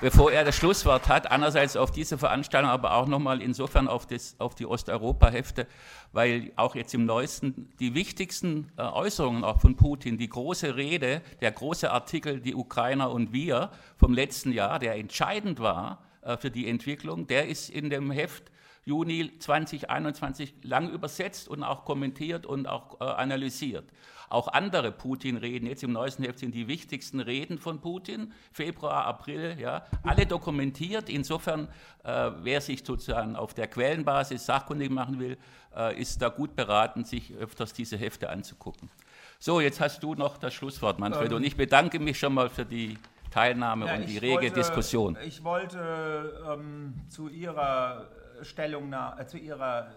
bevor er das Schlusswort hat, einerseits auf diese Veranstaltung, aber auch nochmal insofern auf, das, auf die Osteuropa-Hefte, weil auch jetzt im Neuesten die wichtigsten äh, Äußerungen auch von Putin, die große Rede, der große Artikel, die Ukrainer und wir vom letzten Jahr, der entscheidend war äh, für die Entwicklung, der ist in dem Heft Juni 2021 lang übersetzt und auch kommentiert und auch äh, analysiert. Auch andere Putin-Reden, jetzt im neuesten Heft sind die wichtigsten Reden von Putin, Februar, April, ja, alle dokumentiert. Insofern, äh, wer sich sozusagen auf der Quellenbasis sachkundig machen will, äh, ist da gut beraten, sich öfters diese Hefte anzugucken. So, jetzt hast du noch das Schlusswort, Manfred, ähm, und ich bedanke mich schon mal für die Teilnahme ja, und die rege wollte, Diskussion. Ich wollte ähm, zu Ihrer Stellungnahme, äh, zu Ihrer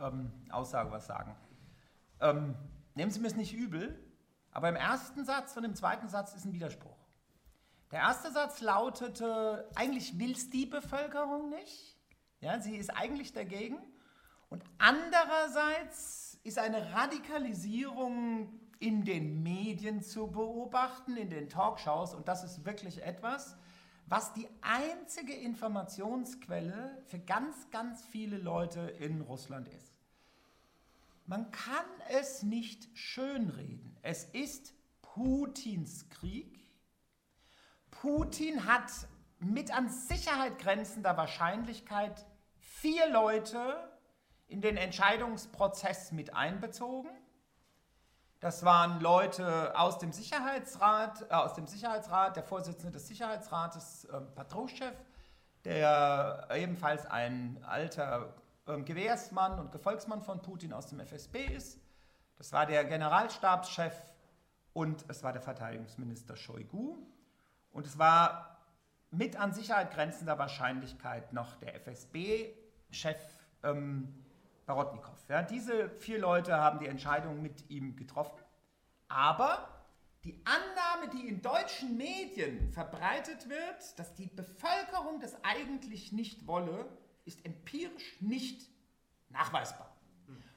ähm, Aussage was sagen. Ähm, Nehmen Sie mir es nicht übel, aber im ersten Satz und im zweiten Satz ist ein Widerspruch. Der erste Satz lautete, eigentlich will es die Bevölkerung nicht. Ja, sie ist eigentlich dagegen. Und andererseits ist eine Radikalisierung in den Medien zu beobachten, in den Talkshows. Und das ist wirklich etwas, was die einzige Informationsquelle für ganz, ganz viele Leute in Russland ist. Man kann es nicht schönreden. Es ist Putins Krieg. Putin hat mit an Sicherheit grenzender Wahrscheinlichkeit vier Leute in den Entscheidungsprozess mit einbezogen. Das waren Leute aus dem Sicherheitsrat, äh, aus dem Sicherheitsrat, der Vorsitzende des Sicherheitsrates, äh, Patruschew, der ebenfalls ein alter ähm, Gewehrsmann und Gefolgsmann von Putin aus dem FSB ist. Das war der Generalstabschef und es war der Verteidigungsminister Shoigu. Und es war mit an Sicherheit grenzender Wahrscheinlichkeit noch der FSB-Chef ähm, Barotnikow. Ja, diese vier Leute haben die Entscheidung mit ihm getroffen. Aber die Annahme, die in deutschen Medien verbreitet wird, dass die Bevölkerung das eigentlich nicht wolle, ist empirisch nicht nachweisbar.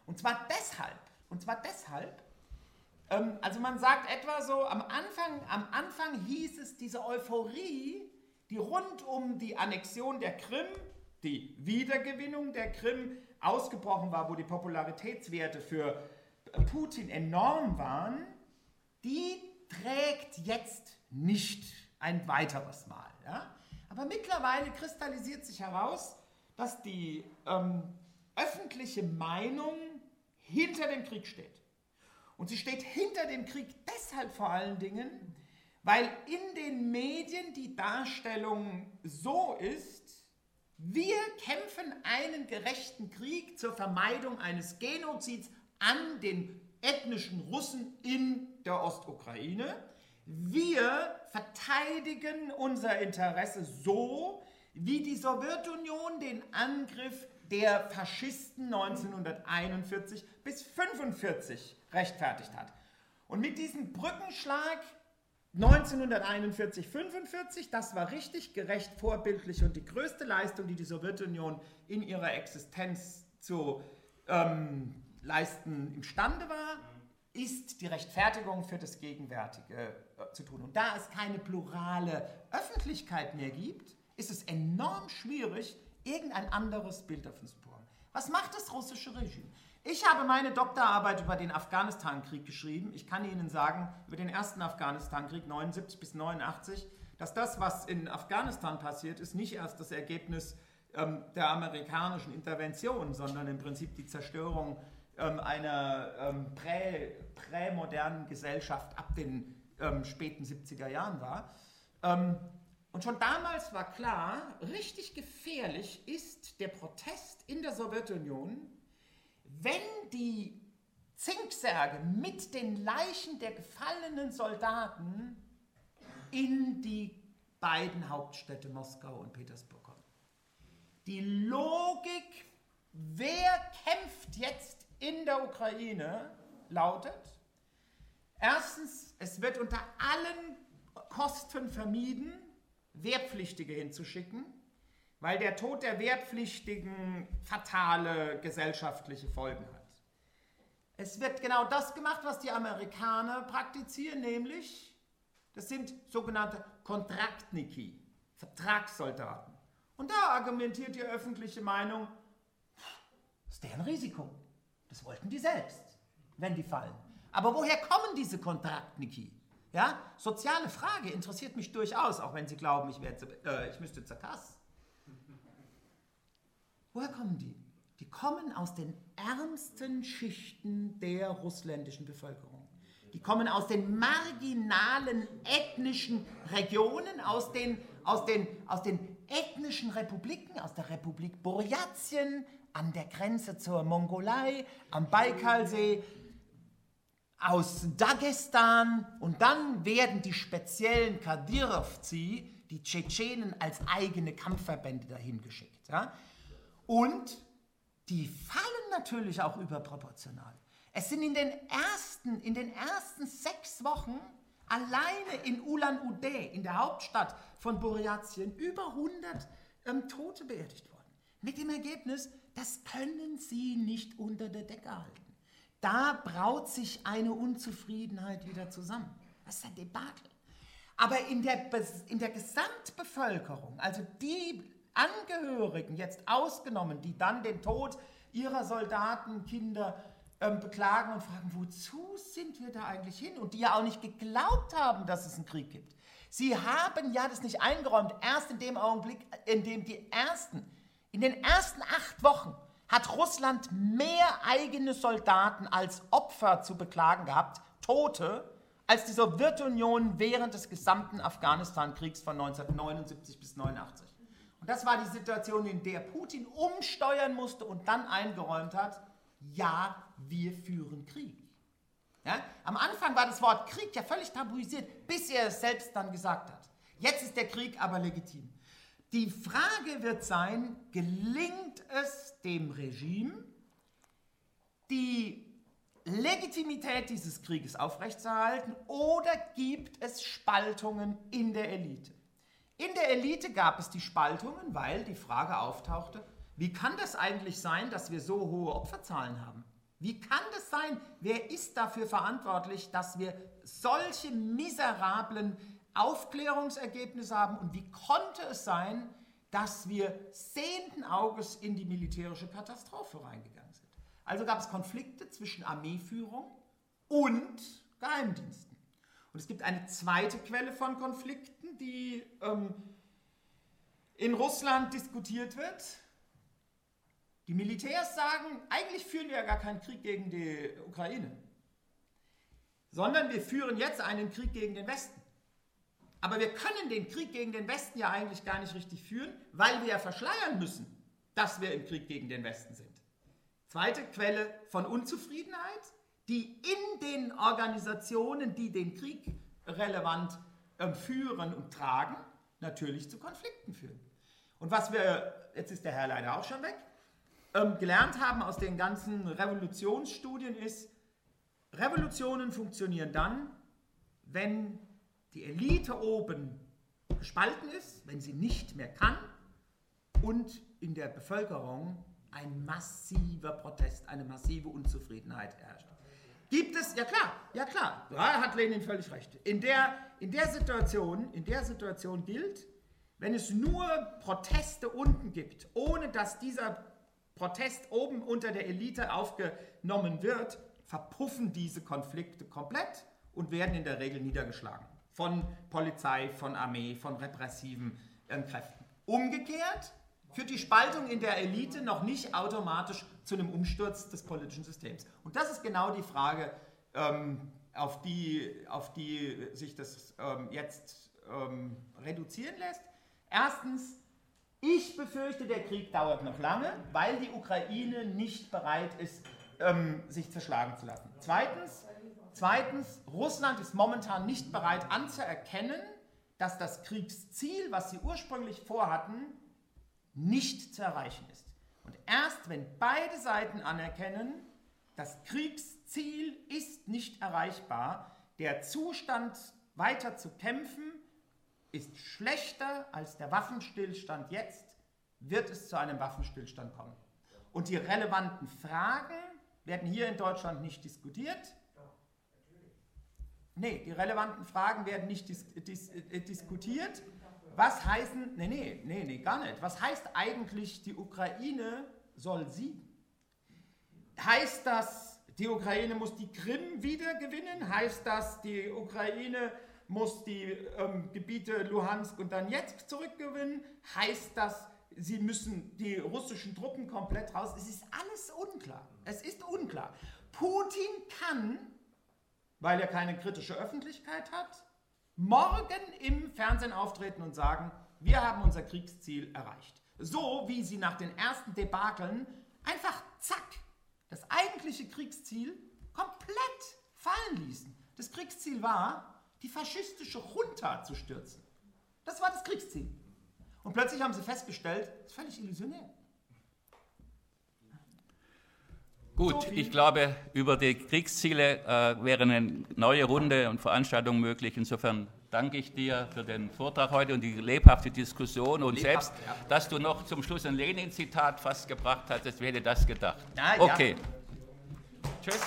Und zwar deshalb, und zwar deshalb, ähm, also man sagt etwa so, am Anfang, am Anfang hieß es, diese Euphorie, die rund um die Annexion der Krim, die Wiedergewinnung der Krim ausgebrochen war, wo die Popularitätswerte für Putin enorm waren, die trägt jetzt nicht ein weiteres Mal. Ja? Aber mittlerweile kristallisiert sich heraus, dass die ähm, öffentliche Meinung hinter dem Krieg steht. Und sie steht hinter dem Krieg deshalb vor allen Dingen, weil in den Medien die Darstellung so ist, wir kämpfen einen gerechten Krieg zur Vermeidung eines Genozids an den ethnischen Russen in der Ostukraine. Wir verteidigen unser Interesse so, wie die Sowjetunion den Angriff der Faschisten 1941 bis 1945 rechtfertigt hat. Und mit diesem Brückenschlag 1941-45, das war richtig gerecht, vorbildlich und die größte Leistung, die die Sowjetunion in ihrer Existenz zu ähm, leisten imstande war, ist die Rechtfertigung für das Gegenwärtige äh, zu tun. Und da es keine plurale Öffentlichkeit mehr gibt, ist es enorm schwierig, irgendein anderes Bild davon zu bekommen. Was macht das russische Regime? Ich habe meine Doktorarbeit über den Afghanistan-Krieg geschrieben. Ich kann Ihnen sagen, über den ersten Afghanistan-Krieg 79 bis 89, dass das, was in Afghanistan passiert ist, nicht erst das Ergebnis ähm, der amerikanischen Intervention, sondern im Prinzip die Zerstörung ähm, einer ähm, prä, prämodernen Gesellschaft ab den ähm, späten 70er Jahren war. Und schon damals war klar, richtig gefährlich ist der Protest in der Sowjetunion, wenn die Zinksärge mit den Leichen der gefallenen Soldaten in die beiden Hauptstädte Moskau und Petersburg kommen. Die Logik, wer kämpft jetzt in der Ukraine, lautet, erstens, es wird unter allen Kosten vermieden, Wehrpflichtige hinzuschicken, weil der Tod der Wehrpflichtigen fatale gesellschaftliche Folgen hat. Es wird genau das gemacht, was die Amerikaner praktizieren, nämlich, das sind sogenannte Kontraktniki, Vertragssoldaten. Und da argumentiert die öffentliche Meinung, das ist deren Risiko. Das wollten die selbst, wenn die fallen. Aber woher kommen diese Kontraktniki? Ja, soziale Frage interessiert mich durchaus, auch wenn Sie glauben, ich, werde, äh, ich müsste zur Kasse. Woher kommen die? Die kommen aus den ärmsten Schichten der russländischen Bevölkerung. Die kommen aus den marginalen ethnischen Regionen, aus den, aus den, aus den ethnischen Republiken, aus der Republik Burjatien, an der Grenze zur Mongolei, am Baikalsee, aus Dagestan und dann werden die speziellen Kadyrovzi, die Tschetschenen, als eigene Kampfverbände dahin geschickt. Ja? Und die fallen natürlich auch überproportional. Es sind in den ersten, in den ersten sechs Wochen alleine in Ulan-Ude, in der Hauptstadt von Burjatien, über 100 ähm, Tote beerdigt worden. Mit dem Ergebnis, das können sie nicht unter der Decke halten. Da braut sich eine Unzufriedenheit wieder zusammen. Das ist ein Debakel. Aber in der, in der Gesamtbevölkerung, also die Angehörigen jetzt ausgenommen, die dann den Tod ihrer Soldaten, Kinder ähm, beklagen und fragen, wozu sind wir da eigentlich hin? Und die ja auch nicht geglaubt haben, dass es einen Krieg gibt. Sie haben ja das nicht eingeräumt, erst in dem Augenblick, in dem die ersten, in den ersten acht Wochen hat Russland mehr eigene Soldaten als Opfer zu beklagen gehabt, Tote, als die Sowjetunion während des gesamten Afghanistan-Kriegs von 1979 bis 1989. Und das war die Situation, in der Putin umsteuern musste und dann eingeräumt hat, ja, wir führen Krieg. Ja? Am Anfang war das Wort Krieg ja völlig tabuisiert, bis er es selbst dann gesagt hat. Jetzt ist der Krieg aber legitim. Die Frage wird sein, gelingt es dem Regime, die Legitimität dieses Krieges aufrechtzuerhalten oder gibt es Spaltungen in der Elite? In der Elite gab es die Spaltungen, weil die Frage auftauchte, wie kann das eigentlich sein, dass wir so hohe Opferzahlen haben? Wie kann das sein? Wer ist dafür verantwortlich, dass wir solche miserablen Aufklärungsergebnisse haben und wie konnte es sein, dass wir sehenden Auges in die militärische Katastrophe reingegangen sind. Also gab es Konflikte zwischen Armeeführung und Geheimdiensten. Und es gibt eine zweite Quelle von Konflikten, die ähm, in Russland diskutiert wird. Die Militärs sagen, eigentlich führen wir ja gar keinen Krieg gegen die Ukraine, sondern wir führen jetzt einen Krieg gegen den Westen. Aber wir können den Krieg gegen den Westen ja eigentlich gar nicht richtig führen, weil wir ja verschleiern müssen, dass wir im Krieg gegen den Westen sind. Zweite Quelle von Unzufriedenheit, die in den Organisationen, die den Krieg relevant äh, führen und tragen, natürlich zu Konflikten führen. Und was wir, jetzt ist der Herr leider auch schon weg, ähm, gelernt haben aus den ganzen Revolutionsstudien ist, Revolutionen funktionieren dann, wenn die Elite oben gespalten ist, wenn sie nicht mehr kann und in der Bevölkerung ein massiver Protest, eine massive Unzufriedenheit herrscht. Gibt es, ja klar, ja klar, da hat Lenin völlig recht. In der, in der Situation, in der Situation gilt, wenn es nur Proteste unten gibt, ohne dass dieser Protest oben unter der Elite aufgenommen wird, verpuffen diese Konflikte komplett und werden in der Regel niedergeschlagen von Polizei, von Armee, von repressiven äh, Kräften. Umgekehrt führt die Spaltung in der Elite noch nicht automatisch zu einem Umsturz des politischen Systems. Und das ist genau die Frage, ähm, auf, die, auf die sich das ähm, jetzt ähm, reduzieren lässt. Erstens, ich befürchte, der Krieg dauert noch lange, weil die Ukraine nicht bereit ist, ähm, sich zerschlagen zu lassen. Zweitens, Zweitens, Russland ist momentan nicht bereit anzuerkennen, dass das Kriegsziel, was sie ursprünglich vorhatten, nicht zu erreichen ist. Und erst wenn beide Seiten anerkennen, das Kriegsziel ist nicht erreichbar, der Zustand weiter zu kämpfen ist schlechter als der Waffenstillstand jetzt, wird es zu einem Waffenstillstand kommen. Und die relevanten Fragen werden hier in Deutschland nicht diskutiert. Nee, die relevanten Fragen werden nicht dis dis äh, diskutiert. Was heißen, nee, nee, nee, nee, gar nicht. Was heißt eigentlich, die Ukraine soll siegen? Heißt das, die Ukraine muss die Krim wieder gewinnen? Heißt das, die Ukraine muss die ähm, Gebiete Luhansk und Donetsk zurückgewinnen? Heißt das, sie müssen die russischen Truppen komplett raus? Es ist alles unklar. Es ist unklar. Putin kann, weil er keine kritische Öffentlichkeit hat, morgen im Fernsehen auftreten und sagen, wir haben unser Kriegsziel erreicht. So wie sie nach den ersten Debakeln einfach zack das eigentliche Kriegsziel komplett fallen ließen. Das Kriegsziel war, die faschistische Junta zu stürzen. Das war das Kriegsziel. Und plötzlich haben sie festgestellt, das ist völlig illusionär. Gut, ich glaube, über die Kriegsziele äh, wäre eine neue Runde und Veranstaltung möglich. Insofern danke ich dir für den Vortrag heute und die lebhafte Diskussion und Lebhaft, selbst, ja. dass du noch zum Schluss ein Lenin-Zitat fast gebracht hast, hätte das gedacht. Na, okay. Ja. Tschüss.